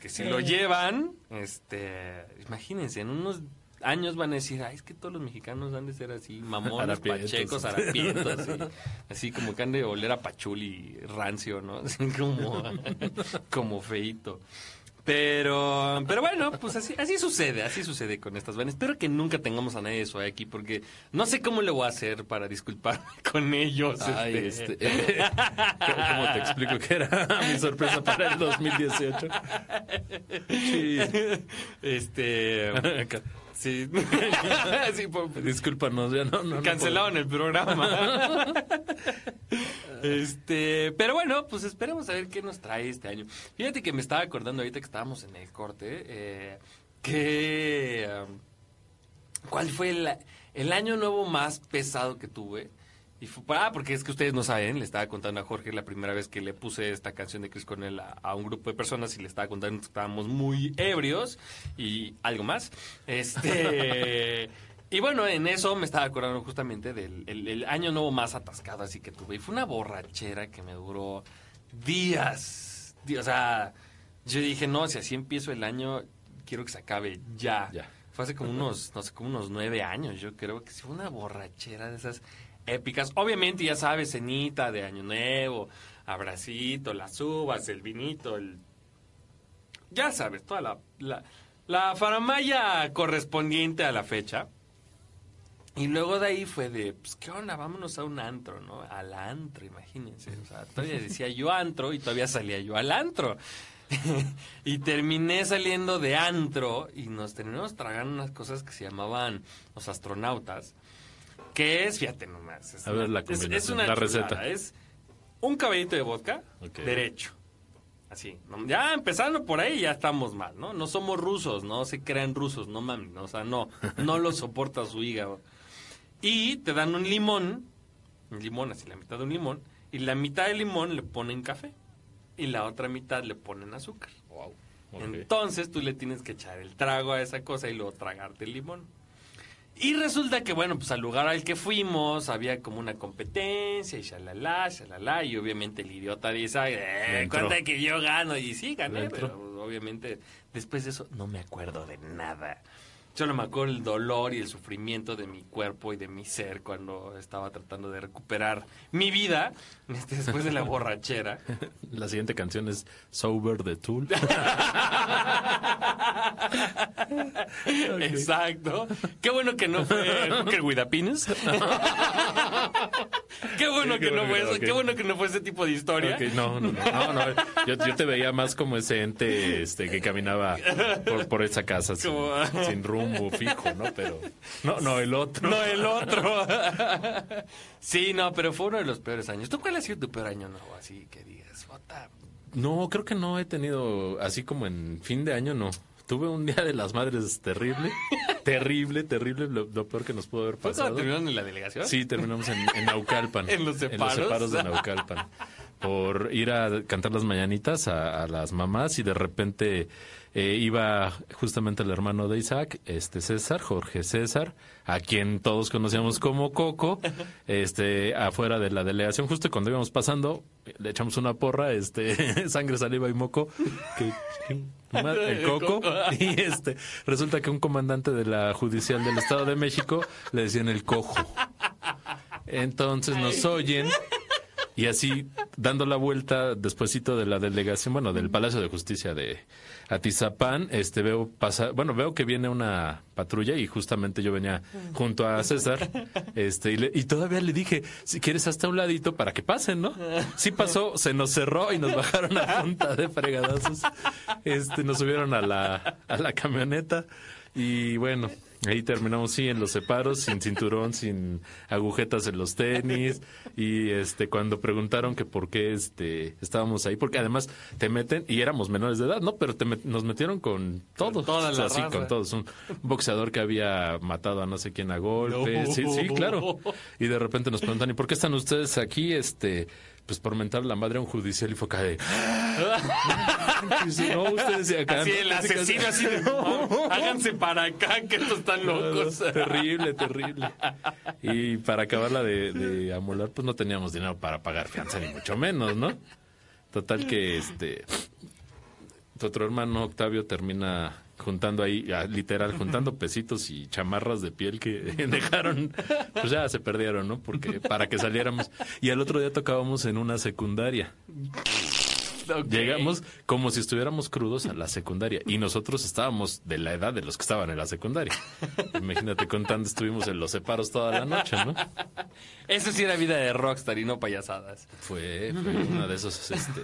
Que si lo llevan, este, imagínense, en unos años van a decir, ay, es que todos los mexicanos han de ser así, <laughs> mamones, pachecos, harapientos, así, así como que han de oler a pachuli rancio, ¿no? <laughs> Así como, como feito. Pero, pero bueno, pues así, así sucede, así sucede con estas bandas. Espero que nunca tengamos a nadie de eso aquí, porque no sé cómo le voy a hacer para disculparme <laughs> con ellos. Ay, este. este, <laughs> ¿Cómo te explico que era <laughs> mi sorpresa para el 2018? Sí. Este, sí, <laughs> sí, por- Discúlpanos, ya no, no, no Cancelaron el programa. <laughs> este, pero bueno, pues esperemos a ver qué nos trae este año. Fíjate que me estaba acordando ahorita que estábamos en el corte, eh, que um, cuál fue el, el año nuevo más pesado que tuve. Y fue, ah, porque es que ustedes no saben, le estaba contando a Jorge la primera vez que le puse esta canción de Chris Cornell a, a un grupo de personas y le estaba contando que estábamos muy ebrios y algo más. Este. <laughs> Y bueno, en eso me estaba acordando justamente del el, el año nuevo más atascado así que tuve. Y fue una borrachera que me duró días. O sea, yo dije, no, si así empiezo el año, quiero que se acabe ya. Ya. Fue hace como unos, no sé, como unos nueve años, yo creo que sí fue una borrachera de esas épicas. Obviamente, ya sabes, cenita de Año Nuevo, abracito, las uvas, el vinito, el... Ya sabes, toda la, la, la faramaya correspondiente a la fecha. Y luego de ahí fue de, pues, ¿qué onda? Vámonos a un antro, ¿no? Al antro, imagínense. O sea, todavía decía yo antro y todavía salía yo al antro. <laughs> y terminé saliendo de antro y nos terminamos tragando unas cosas que se llamaban los astronautas. Que es, fíjate nomás. es A ver, la es- es, combinación, una la chulada, receta. Es un caballito de vodka derecho. Así, ya empezando por ahí ya estamos mal, ¿no? No somos rusos, no se crean rusos, no mames, ¿no? o sea, no, <laughs> no lo soporta su hígado. Y te dan un limón, un limón, así la mitad de un limón, y la mitad del limón le ponen café, y la otra mitad le ponen azúcar. Wow. Entonces tú le tienes que echar el trago a esa cosa y luego tragarte el limón. Y resulta que, bueno, pues al lugar al que fuimos había como una competencia y shalala, shalala, y obviamente el idiota dice, eh. ¿cuánto que yo gano? Y sí, gané, pero obviamente después de eso no me acuerdo de nada. Solo me acuerdo el dolor y el sufrimiento de mi cuerpo y de mi ser cuando estaba tratando de recuperar mi vida este, después de la borrachera. <laughs> La siguiente canción es Sober de Tool. <laughs> Exacto. Qué bueno que no fue Hooker with a Penis. Qué bueno Qué que no bueno fue que no, eso, ok. qué bueno que no fue ese tipo de historia. No, no, no, no, no. Yo, yo te veía más como ese ente este, que caminaba por, por esa casa sin, <laughs> rumbo fijo, ¿no? Pero no, no, el otro. No el otro. <laughs> sí, no, pero fue uno de los peores años. ¿Tú cuál ha sido tu peor año nuevo? Así que digas, "Jota, No, creo que no he tenido, así como en fin de año, no. Tuve un día de las madres terrible, <laughs> terrible, terrible, lo, lo peor que nos pudo haber ¿Fue pasado. terminaron en la delegación? Sí, terminamos en, en Naucalpan. <laughs> ¿En los separos? separos de <laughs> Naucalpan. Por ir a cantar las mañanitas a, a las mamás y de repente eh, iba justamente el hermano de Isaac, este César, Jorge César, a quien todos conocíamos como Coco, <laughs> este afuera de la delegación. Justo cuando íbamos pasando, le echamos una porra, este <laughs> sangre, saliva y moco, que el coco <laughs> y este resulta que un comandante de la judicial del Estado de México le decían el cojo. Entonces nos oyen y así dando la vuelta despuesito de la delegación, bueno, del Palacio de Justicia de Atizapán, este veo pasar, bueno, veo que viene una patrulla y justamente yo venía junto a César, este y, le- y todavía le dije, si quieres hasta un ladito para que pasen, ¿no? Sí pasó, se nos cerró y nos bajaron a punta de fregadazos. Este nos subieron a la a la camioneta y bueno, Ahí terminamos, sí, en los separos, sin cinturón, sin agujetas en los tenis. Y este cuando preguntaron que por qué este estábamos ahí, porque además te meten, y éramos menores de edad, ¿no? Pero te met- nos metieron con todos. la o sea, sí, con todos. Un boxeador que había matado a no sé quién a golpes. Sí, sí, claro. Y de repente nos preguntan, ¿y por qué están ustedes aquí? Este, pues por mentar la madre a un judicial y fue acá de. <laughs> No, ustedes de acá. Así ¿no?" el asesino, así de, "No, háganse para acá, que estos están locos. terrible, terrible. Y para acabarla de, de amolar, pues no teníamos dinero para pagar fianza, ni mucho menos, ¿no? Total que este tu otro hermano Octavio termina juntando ahí, ah, literal, juntando pesitos y chamarras de piel que <laughs> dejaron, pues ya se perdieron, ¿no? Porque para que saliéramos. Y al otro día tocábamos en una secundaria. Llegamos como si estuviéramos crudos a la secundaria y nosotros estábamos de la edad de los que estaban en la secundaria. Imagínate contando, estuvimos en los separos toda la noche, ¿no? Eso sí era vida de rockstar y no payasadas. Fue, fue uno de esos, este,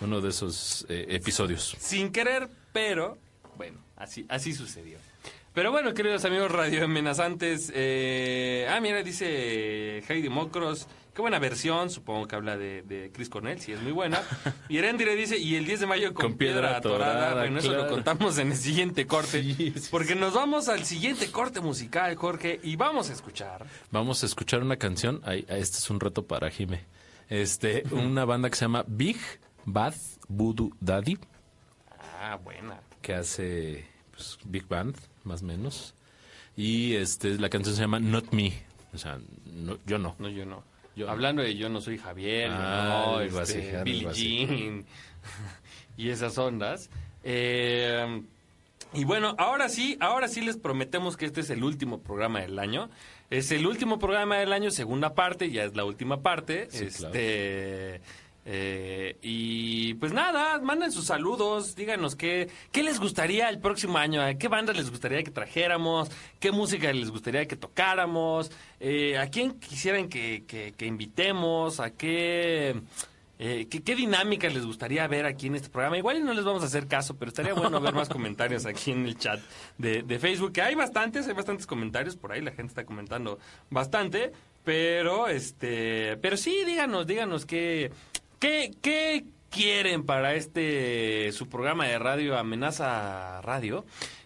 uno de esos eh, episodios. Sin querer, pero bueno, así, así sucedió. Pero bueno, queridos amigos radioamenazantes, eh, ah, mira, dice Heidi Mocros, qué buena versión, supongo que habla de, de Chris Cornell, sí es muy buena. <laughs> Y Erendire dice, y el 10 de mayo con, Con piedra atorada. atorada, Bueno, eso lo contamos en el siguiente corte. Sí, sí, sí. porque nos vamos al siguiente corte musical, Jorge, y vamos a escuchar. Vamos a escuchar una canción. Ay, este es un reto para Jime. Este, <laughs> una banda que se llama Big Bad Voodoo Daddy, Ah, buena. Que hace pues, Big Band, más o menos. Y este, la canción se llama Not Me. O sea, no- yo no. No, yo no. Yo- Hablando de yo no soy Javier, Ah, no, este, Billie. Jean <laughs> y esas ondas. Eh, y bueno, ahora sí, ahora sí les prometemos que este es el último programa del año. Es el último programa del año, segunda parte, ya es la última parte. Sí, este eh, y pues nada, manden sus saludos, díganos qué, qué les gustaría el próximo año, a qué bandas les gustaría que trajéramos, qué música les gustaría que tocáramos, eh, a quién quisieran que, que- que invitemos, a qué, eh, qué, qué dinámica les gustaría ver aquí en este programa. Igual no les vamos a hacer caso, pero estaría bueno ver más <laughs> comentarios aquí en el chat de, de Facebook, que hay bastantes, hay bastantes comentarios por ahí, la gente está comentando bastante, pero este, pero sí, díganos, díganos qué, qué, qué quieren para este su programa de radio Amenaza Radio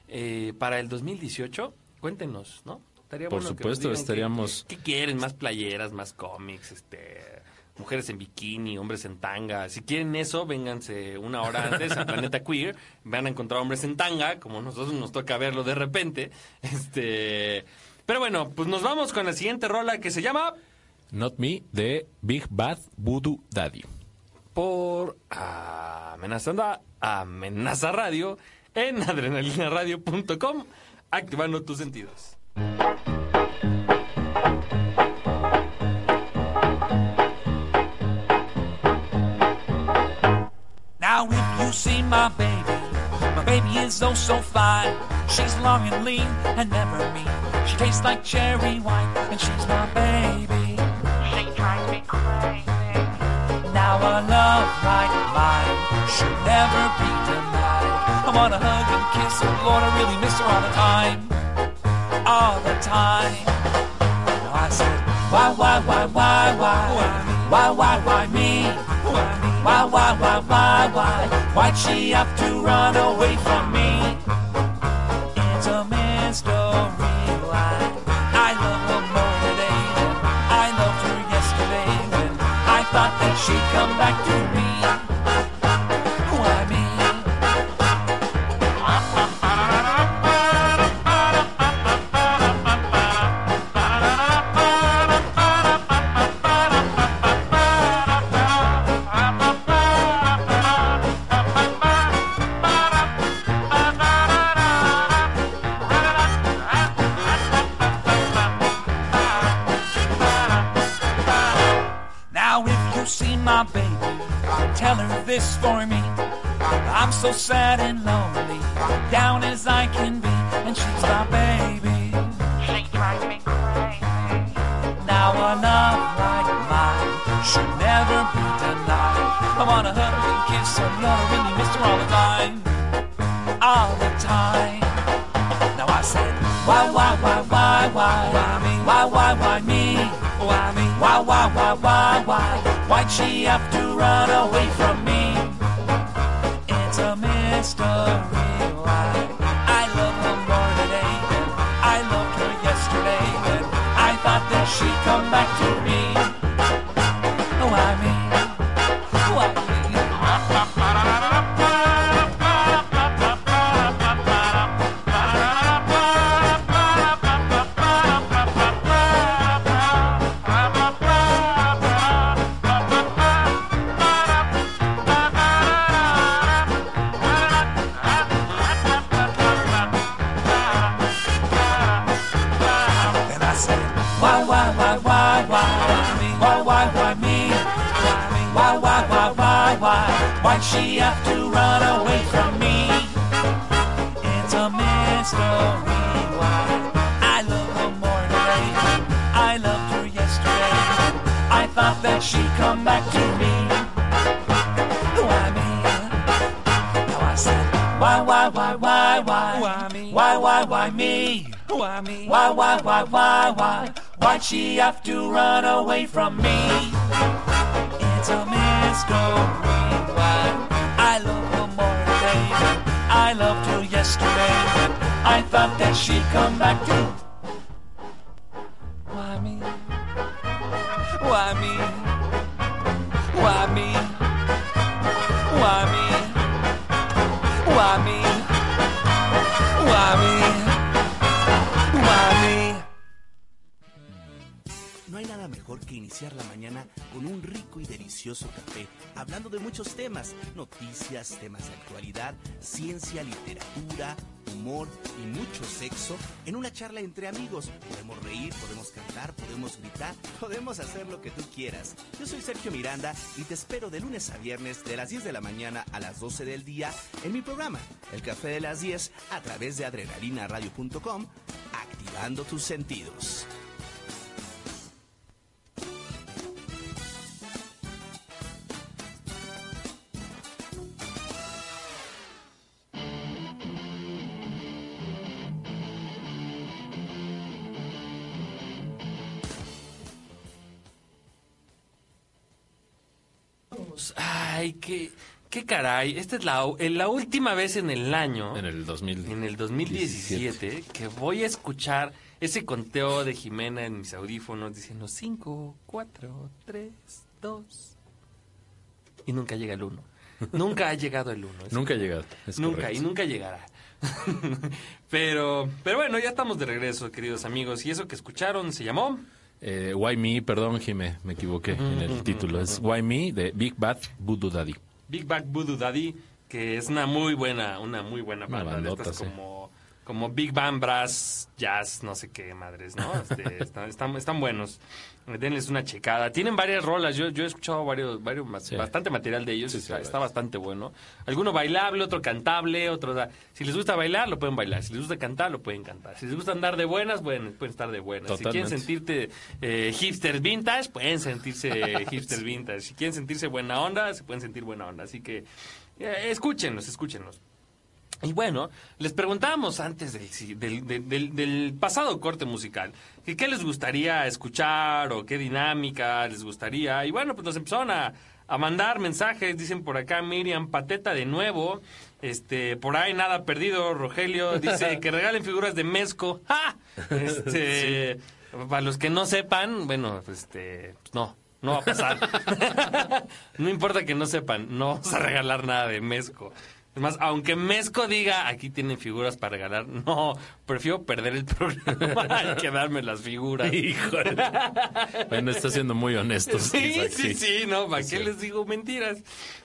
eh, para el 2018. Cuéntenos, ¿no? Estaría Por bueno supuesto, digan qué- estaríamos- ¿Qué quieren? Más playeras, más cómics, este, mujeres en bikini, hombres en tanga. Si quieren eso, vénganse una hora antes a Planeta <laughs> Queer. Van a encontrar hombres en tanga, como nosotros nos toca verlo de repente. Este, pero bueno, pues nos vamos con la siguiente rola que se llama Not Me de Big Bad Voodoo Daddy. Por Amenazando Amenaza Radio en adrenalinaradio.com, activando tus sentidos. Now if you see my baby, my baby is oh so fine. She's long and lean and never mean. She tastes like cherry wine, and she's my baby. Now a love like mine should never be denied. I wanna hug and kiss her, Lord, I really miss her all the time, all the time. I said, why, why, why, why, why, why, why, why me? Why, why, why, why, why? Why'd she have to run away from me? It's a mystery why I love her more today. I loved her yesterday. I thought that she'd come back to me. Why me? Now I said, why, why, why, why, why, why me? Why, why, why me? Why me? Why, why, why, why, why? Why'd she have to run away from me? It's a mystery why I love her more today I loved her yesterday. I thought that she'd come back too. Why me? Why me? Que iniciar la mañana con un rico y delicioso café, hablando de muchos temas, noticias, temas de actualidad, ciencia, literatura, humor y mucho sexo en una charla entre amigos. Podemos reír, podemos cantar, podemos gritar, podemos hacer lo que tú quieras. Yo soy Sergio Miranda y te espero de lunes a viernes de las 10 de la mañana a las 12 del día en mi programa, El Café de las 10, a través de adrenalinaradio.com, activando tus sentidos. Ay, qué, qué caray. Esta es la, la última vez en el año, En el 2000. en el 2017, que voy a escuchar ese conteo de Jimena en mis audífonos diciendo 5, 4, 3, 2. Y nunca llega el 1. Nunca ha llegado el 1. Nunca ha llegado. Nunca, correcto. y nunca llegará. <laughs> pero, pero bueno, ya estamos de regreso, queridos amigos. Y eso que escucharon se llamó. Eh, Why Me, perdón, Jimé, me equivoqué en el título. Es Why Me de Big Bad Voodoo Daddy. Big Bang Voodoo Daddy, que es una muy buena, una muy buena Una banda. de bandota, estas sí. como, como Big Bang Brass, Jazz, no sé qué madres, ¿no? Este, <laughs> están, están, están buenos. Denles una checada. Tienen varias rolas. Yo, yo he escuchado varios, varios Sí. bastante material de ellos. Sí, está, bastante bueno. Alguno bailable, otro cantable, otro. da- Si les gusta bailar, lo pueden bailar. Si les gusta cantar, lo pueden cantar. Si les gusta andar de buenas, pueden, pueden estar de buenas. Si quieren sentirte eh, hipster vintage, pueden sentirse <laughs> hipster vintage. Si quieren sentirse buena onda, se pueden sentir buena onda. Así que eh, escúchenlos, escúchenlos. Y bueno, les preguntábamos antes del, del- del- del pasado corte musical, que qué les gustaría escuchar o qué dinámica les gustaría. Y bueno, pues nos empezaron a, a mandar mensajes, dicen por acá Miriam Pateta de nuevo, este, por ahí nada perdido, Rogelio dice <laughs> que regalen figuras de Mezco. <laughs> ¡Ja! Este, para los que no sepan, bueno, pues, este, pues no, no va a pasar. <laughs> no importa que no sepan, no vamos a regalar nada de Mezco. Es más, aunque Mezco diga, aquí tienen figuras para regalar, <laughs> no, prefiero perder el <laughs> programa que darme las figuras. <laughs> Híjole. bueno, está siendo muy honesto. Sí, sí, sí, no, ¿para qué les digo mentiras?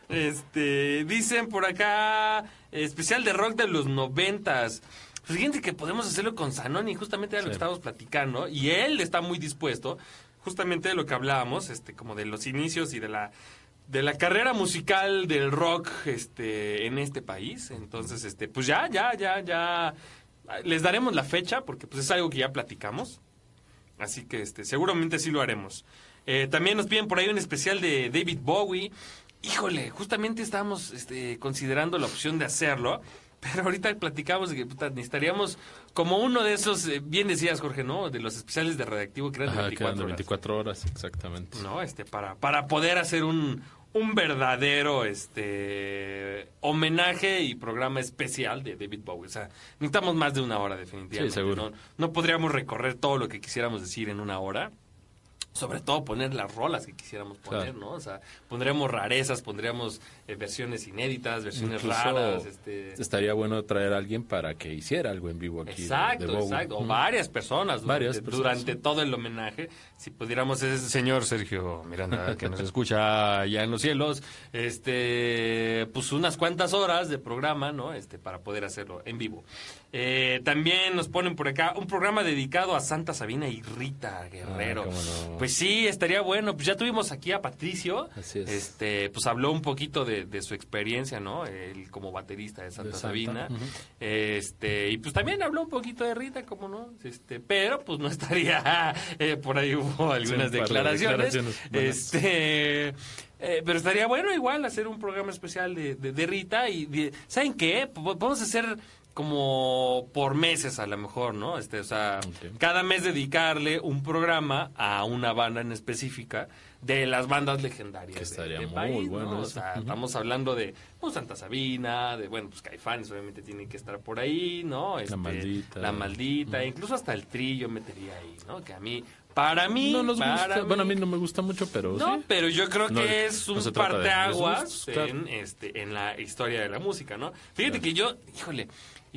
Este, dicen por acá, especial de rock de los noventas. Pues fíjense que podemos hacerlo con Zanoni, justamente era lo que estábamos platicando, y él está muy dispuesto, justamente de lo que hablábamos, este, como de los inicios y de la de la carrera musical del rock este en este país. Entonces, este, pues ya, ya, ya, ya les daremos la fecha porque pues es algo que ya platicamos. Así que este, seguramente sí lo haremos. Eh, también nos piden por ahí un especial de David Bowie. Híjole, justamente estábamos este, considerando la opción de hacerlo. <laughs> Pero ahorita platicamos de que puta, necesitaríamos como uno de esos, eh, bien decías Jorge, ¿no? De los especiales de redactivo que eran de Ajá, 24 quedan de horas. 24 horas, exactamente. ¿no? Este, para, para poder hacer un, un verdadero este homenaje y programa especial de David Bowie. O sea, necesitamos más de una hora, definitivamente. Sí, seguro. No, no podríamos recorrer todo lo que quisiéramos decir en una hora. Sobre todo poner las rolas que quisiéramos poner, Claro. ¿no? O sea, pondríamos rarezas, pondríamos eh, versiones inéditas, versiones Incluso raras. Este... Estaría bueno traer a alguien para que hiciera algo en vivo aquí. Exacto, de exacto. O varias personas durante, Varias personas, durante todo el homenaje. Si pudiéramos, ese señor Sergio Miranda, que nos escucha allá en los cielos, este, pues unas cuantas horas de programa, ¿no? Este, para poder hacerlo en vivo. Eh, también nos ponen por acá un programa dedicado a Santa Sabina y Rita Guerrero. Ah, no. Pues sí, estaría bueno. Pues ya tuvimos aquí a Patricio. Así es. Este, pues habló un poquito de, de su experiencia, ¿no? Él como baterista de Santa De Santa, Sabina. Este, y pues también habló un poquito de Rita, como no, este, pero pues no estaría, <laughs> eh, por ahí hubo algunas de declaraciones, este, eh, pero estaría bueno igual hacer un programa especial de, de, Rita y ¿saben qué? Podemos hacer como por meses a lo mejor, ¿no? Este, o sea, cada mes dedicarle un programa a una banda en específica de las bandas legendarias. Que estaría de muy país, bueno ¿no? O sea, estamos hablando de pues, Santa Sabina, de, bueno, pues Caifanes obviamente tienen que estar por ahí, ¿no? Este, Maldita. La Maldita, incluso hasta el trillo metería ahí, ¿no? Que a mí, para mí, No nos para gusta. mí- Bueno, a mí no me gusta mucho, pero no, sí. pero yo creo No, que es un parteaguas claro. en, este, en la historia de la música, ¿no? Fíjate que yo, híjole,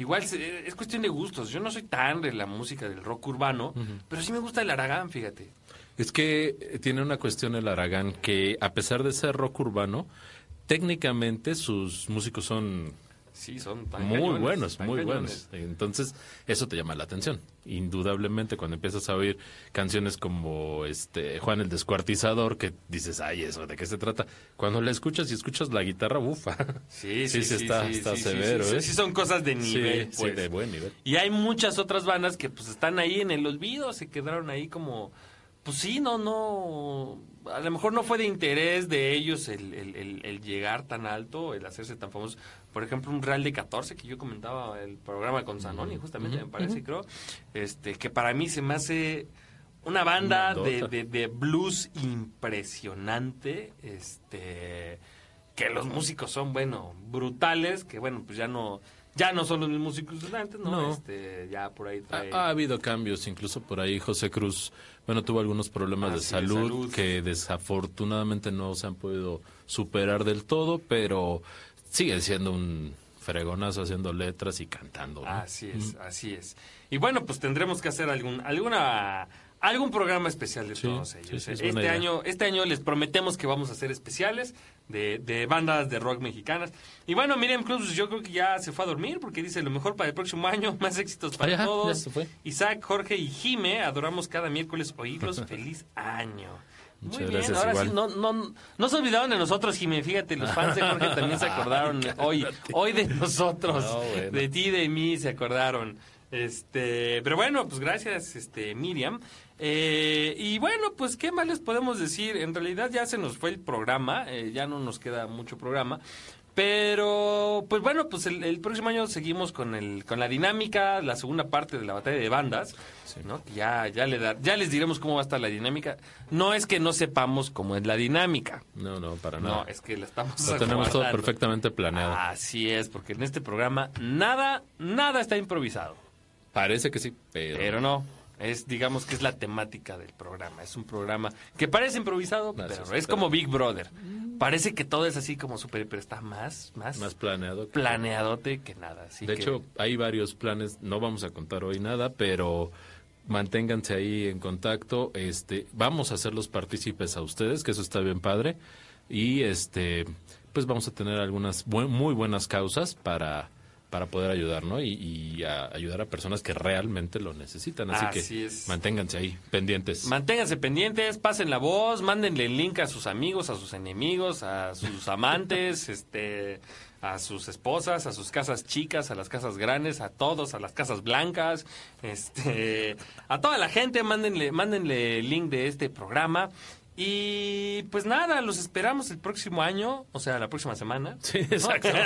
igual se- es cuestión de gustos. Yo no soy tan de la música del rock urbano, pero sí me gusta el Aragán, fíjate. Es que eh, tiene una cuestión el Aragán que, a pesar de ser rock urbano, técnicamente sus músicos son Sí, son tan muy cañones, buenos, tan muy cañones. buenos. Entonces, eso te llama la atención. Indudablemente, cuando empiezas a oír canciones como este Juan el Descuartizador, que dices, ay, eso, ¿de qué se trata? Cuando la escuchas y escuchas la guitarra, bufa. <laughs> Sí, sí, sí, está, sí, está sí, severo, sí, ¿eh? sí, son cosas de nivel, sí, pues. de buen nivel. Y hay muchas otras bandas que pues están ahí en el olvido, se quedaron ahí como, pues sí, no, no, a lo mejor no fue de interés de ellos el, el- el- el llegar tan alto, el hacerse tan famosos. Por ejemplo, un Real de 14 que yo comentaba el programa con Zanoni, justamente me parece, creo, este, que para mí se me hace una banda Una de, de, de blues impresionante, este que los músicos son bueno brutales que bueno pues ya no ya no son los mismos músicos de antes no, No. este ya por ahí Ha, trae ha habido cambios, incluso por ahí José Cruz, bueno, tuvo algunos problemas de, salud, que desafortunadamente no se han podido superar del todo, pero sigue siendo un fregonazo haciendo letras y cantando. ¿no? así es así es y bueno pues tendremos que hacer algún alguna algún programa especial de Sí, todos ellos sí, es este año este año les prometemos que vamos a hacer especiales de, de bandas de rock mexicanas y bueno Miriam Cruz yo creo que ya se fue a dormir porque dice lo mejor para el próximo año <laughs> más éxitos para Ah, todos. Isaac Jorge y Jime adoramos cada miércoles oírlos <laughs> feliz año Muy Muchas bien, gracias, ahora igual. sí, no, no, no se olvidaron de nosotros, Jimé. Fíjate, los fans de Jorge también se <laughs> acordaron hoy, hoy de nosotros, No, bueno. de ti, de mí, se acordaron. Este, pero bueno, pues gracias, este, Miriam. Eh, y bueno, pues qué más les podemos decir. En realidad ya se nos fue el programa, eh, ya no nos queda mucho programa. Pero, pues bueno, pues el, el próximo año seguimos con el, con la dinámica, la segunda parte de la batalla de bandas, ¿no? Que Ya, ya, le da- ya les diremos cómo va a estar la dinámica. No es que no sepamos cómo es la dinámica. No, no, para No, nada. es que la estamos Lo tenemos todo perfectamente planeado. Así es, porque en este programa nada, nada está improvisado. Parece que sí, pero... Pero no, es digamos que es la temática del programa. Es un programa que parece improvisado, pero es, como Big Brother. Parece que todo es así como súper, pero está más, más, Más planeado. que- planeadote que nada. Así de que- hecho, hay varios planes, no vamos a contar hoy nada, pero manténganse ahí en contacto. Este, vamos a hacerlos partícipes a ustedes, que eso está bien padre. Y este, pues vamos a tener algunas buen- muy buenas causas para, para poder ayudar, ¿no? Y, y a ayudar a personas que realmente lo necesitan. Así, Así que es. manténganse ahí, pendientes. Manténganse pendientes, pasen la voz, mándenle el link a sus amigos, a sus enemigos, a sus amantes, <laughs> este, a sus esposas, a sus casas chicas, a las casas grandes, a todos, a las casas blancas, este, a toda la gente, mándenle, mándenle el link de este programa. Y pues nada, los esperamos el próximo año, o sea, la próxima semana. Sí, exacto. <laughs>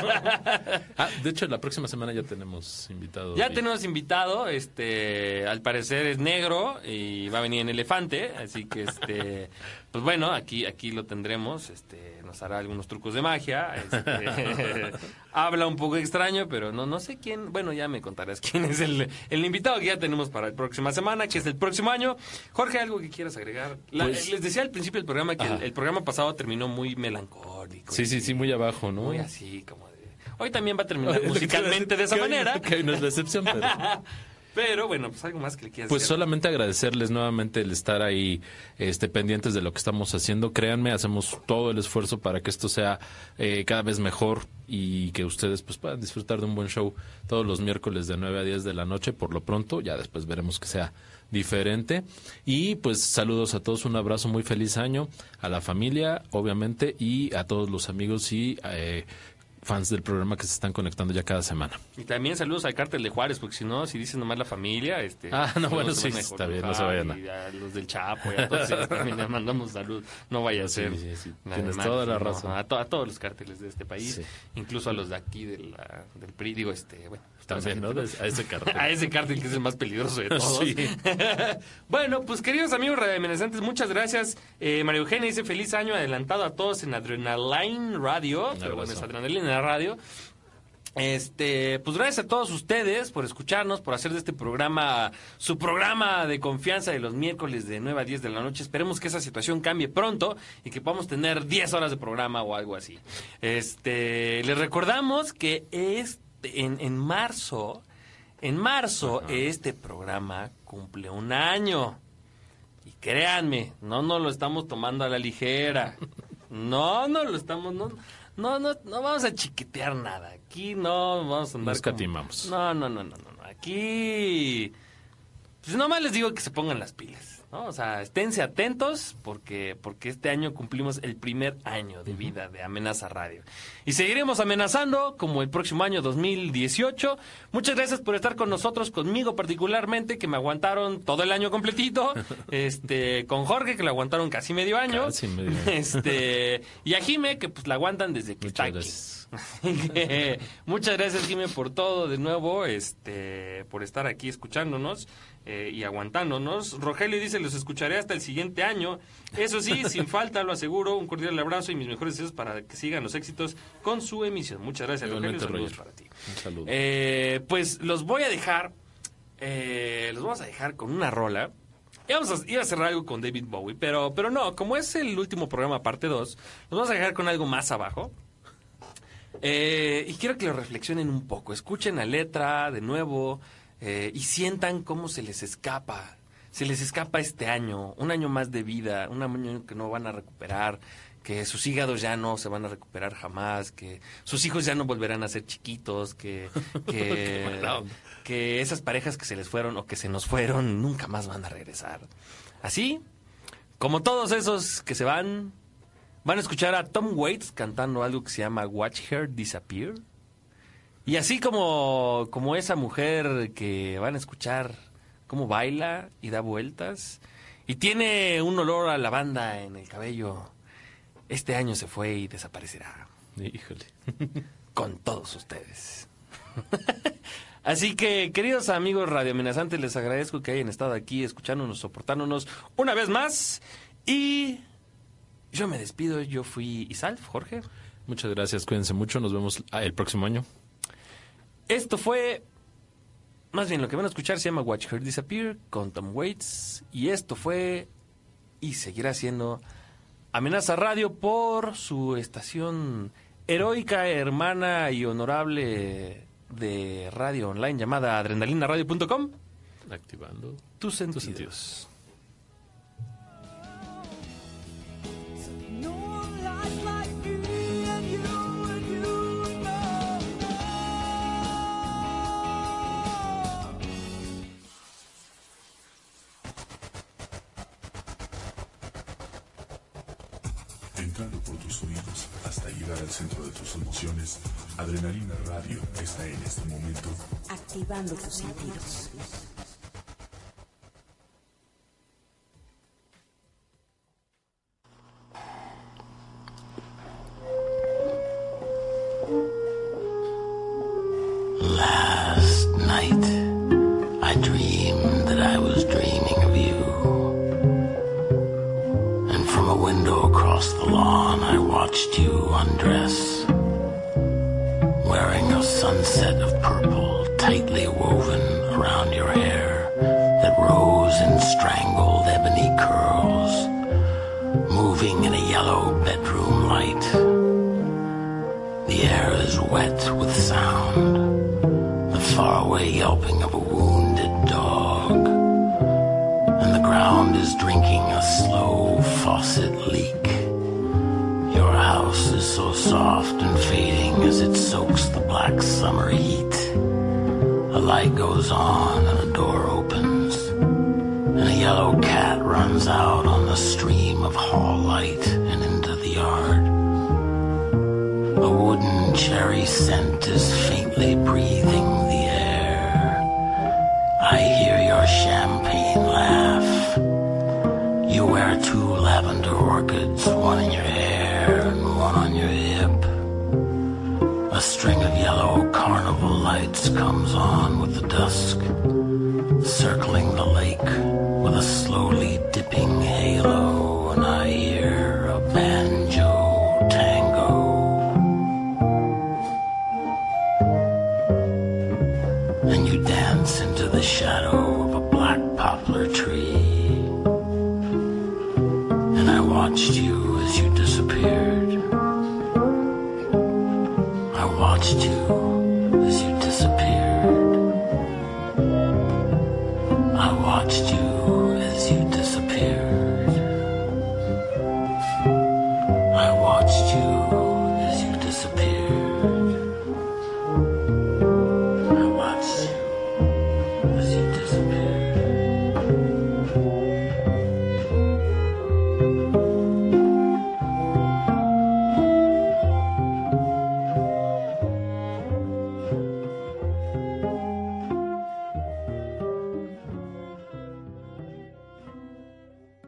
Ah, de hecho, la próxima semana ya tenemos invitado. Ya tenemos invitado, este, al parecer es negro y va a venir en elefante, así que este, pues bueno, aquí, aquí lo tendremos, este, nos hará algunos trucos de magia, este, <laughs> habla un poco extraño, pero no, no sé quién, bueno, ya me contarás quién es el, el invitado que ya tenemos para la próxima semana, que es el próximo año. Jorge, algo que quieras agregar. La- Pues- les decía al principio del programa que el, programa pasado terminó muy melancólico. Sí, sí, sí, muy abajo, ¿no? Muy así, como de... Hoy también va a terminar <laughs> musicalmente de esa manera. Que hoy no es la excepción, pero... <laughs> Pero bueno, pues algo más que le quieras Pues solamente agradecerles nuevamente el estar ahí este, pendientes de lo que estamos haciendo. Créanme, hacemos todo el esfuerzo para que esto sea eh, cada vez mejor y que ustedes pues puedan disfrutar de un buen show todos los miércoles de 9 a 10 de la noche por lo pronto. Ya después veremos que sea diferente. Y pues saludos a todos, un abrazo, muy feliz año a la familia, obviamente, y a todos los amigos y... eh, fans del programa que se están conectando ya cada semana. Y también saludos al cártel de Juárez, porque si no, si dicen nomás la familia, este... Ah, no, bueno, sí, está bien, no se vayan a- los del Chapo y a todos ellos también les mandamos salud. No vaya a ser. sí, sí, nada tienes toda la no, razón. A, to- a todos los cárteles de este país, incluso a los de aquí de la- del PRI, digo, este, bueno... También, ¿no? A ese cartel. A ese cártel que es el más peligroso de <laughs> todos. <laughs> Bueno, pues queridos amigos radioamenazantes, muchas gracias. Eh, María Eugenia dice feliz año adelantado a todos en Adrenaline Radio. Pero bueno, es abrazo. Adrenalina Radio. Este, pues gracias a todos ustedes por escucharnos, por hacer de este programa su programa de confianza de los miércoles de 9 a 10 de la noche. Esperemos que esa situación cambie pronto y que podamos tener 10 horas de programa o algo así. Este, les recordamos que este, en, en marzo, en marzo este programa cumple un año. Y créanme, no nos lo estamos tomando a la ligera. <laughs> No, no lo estamos, no, no, no, no vamos a chiquetear nada. Aquí no vamos a andar. No escatimamos. como- No, no, no, no, no, no. Aquí. Pues nomás les digo que se pongan las pilas. ¿No? O sea, esténse atentos porque, porque este año cumplimos el primer año de vida de Amenaza Radio. Y seguiremos amenazando como el próximo año 2018. Muchas gracias por estar con nosotros, conmigo particularmente, que me aguantaron todo el año completito. <laughs> Este, con Jorge, que le aguantaron casi medio año. Casi medio año. <laughs> Este, y a Jime, que pues la aguantan desde que está Muchas aquí. gracias. Así que, muchas gracias, Jimé, por todo de nuevo, este, por estar aquí escuchándonos eh, y aguantándonos. Rogelio dice, los escucharé hasta el siguiente año. Eso sí, <laughs> sin falta, lo aseguro. Un cordial abrazo y mis mejores deseos para que sigan los éxitos con su emisión. Muchas gracias, Rogelio. Saludos Roger. para ti. Un saludo. Eh, pues los voy a dejar, eh, los vamos a dejar con una rola. Íbamos a, iba a cerrar algo con David Bowie, pero, pero no, como es el último programa, parte 2, los vamos a dejar con algo más abajo. Eh, y quiero que lo reflexionen un poco, escuchen la letra de nuevo eh, y sientan cómo se les escapa, se les escapa este año, un año más de vida, un año que no van a recuperar, que sus hígados ya no se van a recuperar jamás, que sus hijos ya no volverán a ser chiquitos, que, <laughs> que, que esas parejas que se les fueron o que se nos fueron nunca más van a regresar. Así, como todos esos que se van, van a escuchar a Tom Waits cantando algo que se llama Watch Her Disappear. Y así como, como esa mujer que van a escuchar cómo baila y da vueltas y tiene un olor a lavanda en el cabello, este año se fue y desaparecerá Híjole. <laughs> con todos ustedes. <laughs> Así que, queridos amigos radioamenazantes, les agradezco que hayan estado aquí escuchándonos, soportándonos una vez más. Y yo me despido, yo fui Isalf, Jorge. Muchas gracias, cuídense mucho. Nos vemos el próximo año. Esto fue, más bien lo que van a escuchar se llama Watch Her Disappear con Tom Waits. Y esto fue, y seguirá siendo, Amenaza Radio por su estación heroica, hermana y honorable de radio online llamada adrenalinaradio.com. Activando. Tus sentidos. sentidos. Centro de tus emociones, Adrenalina Radio está en este momento Activando tus sentidos. In strangled ebony curls, moving in a yellow bedroom light. The air is wet with sound the faraway yelping of a wounded dog. And the ground is drinking a slow faucet leak. Your house is so soft and fading as it soaks the black summer heat. A light goes on and a door runs out on the stream of hall light and into the yard. A wooden cherry scent is faintly breathing the air. I hear your champagne laugh. You wear two lavender orchids, one in your hair and one on your hip. A string of yellow carnival lights comes on with the dusk, circling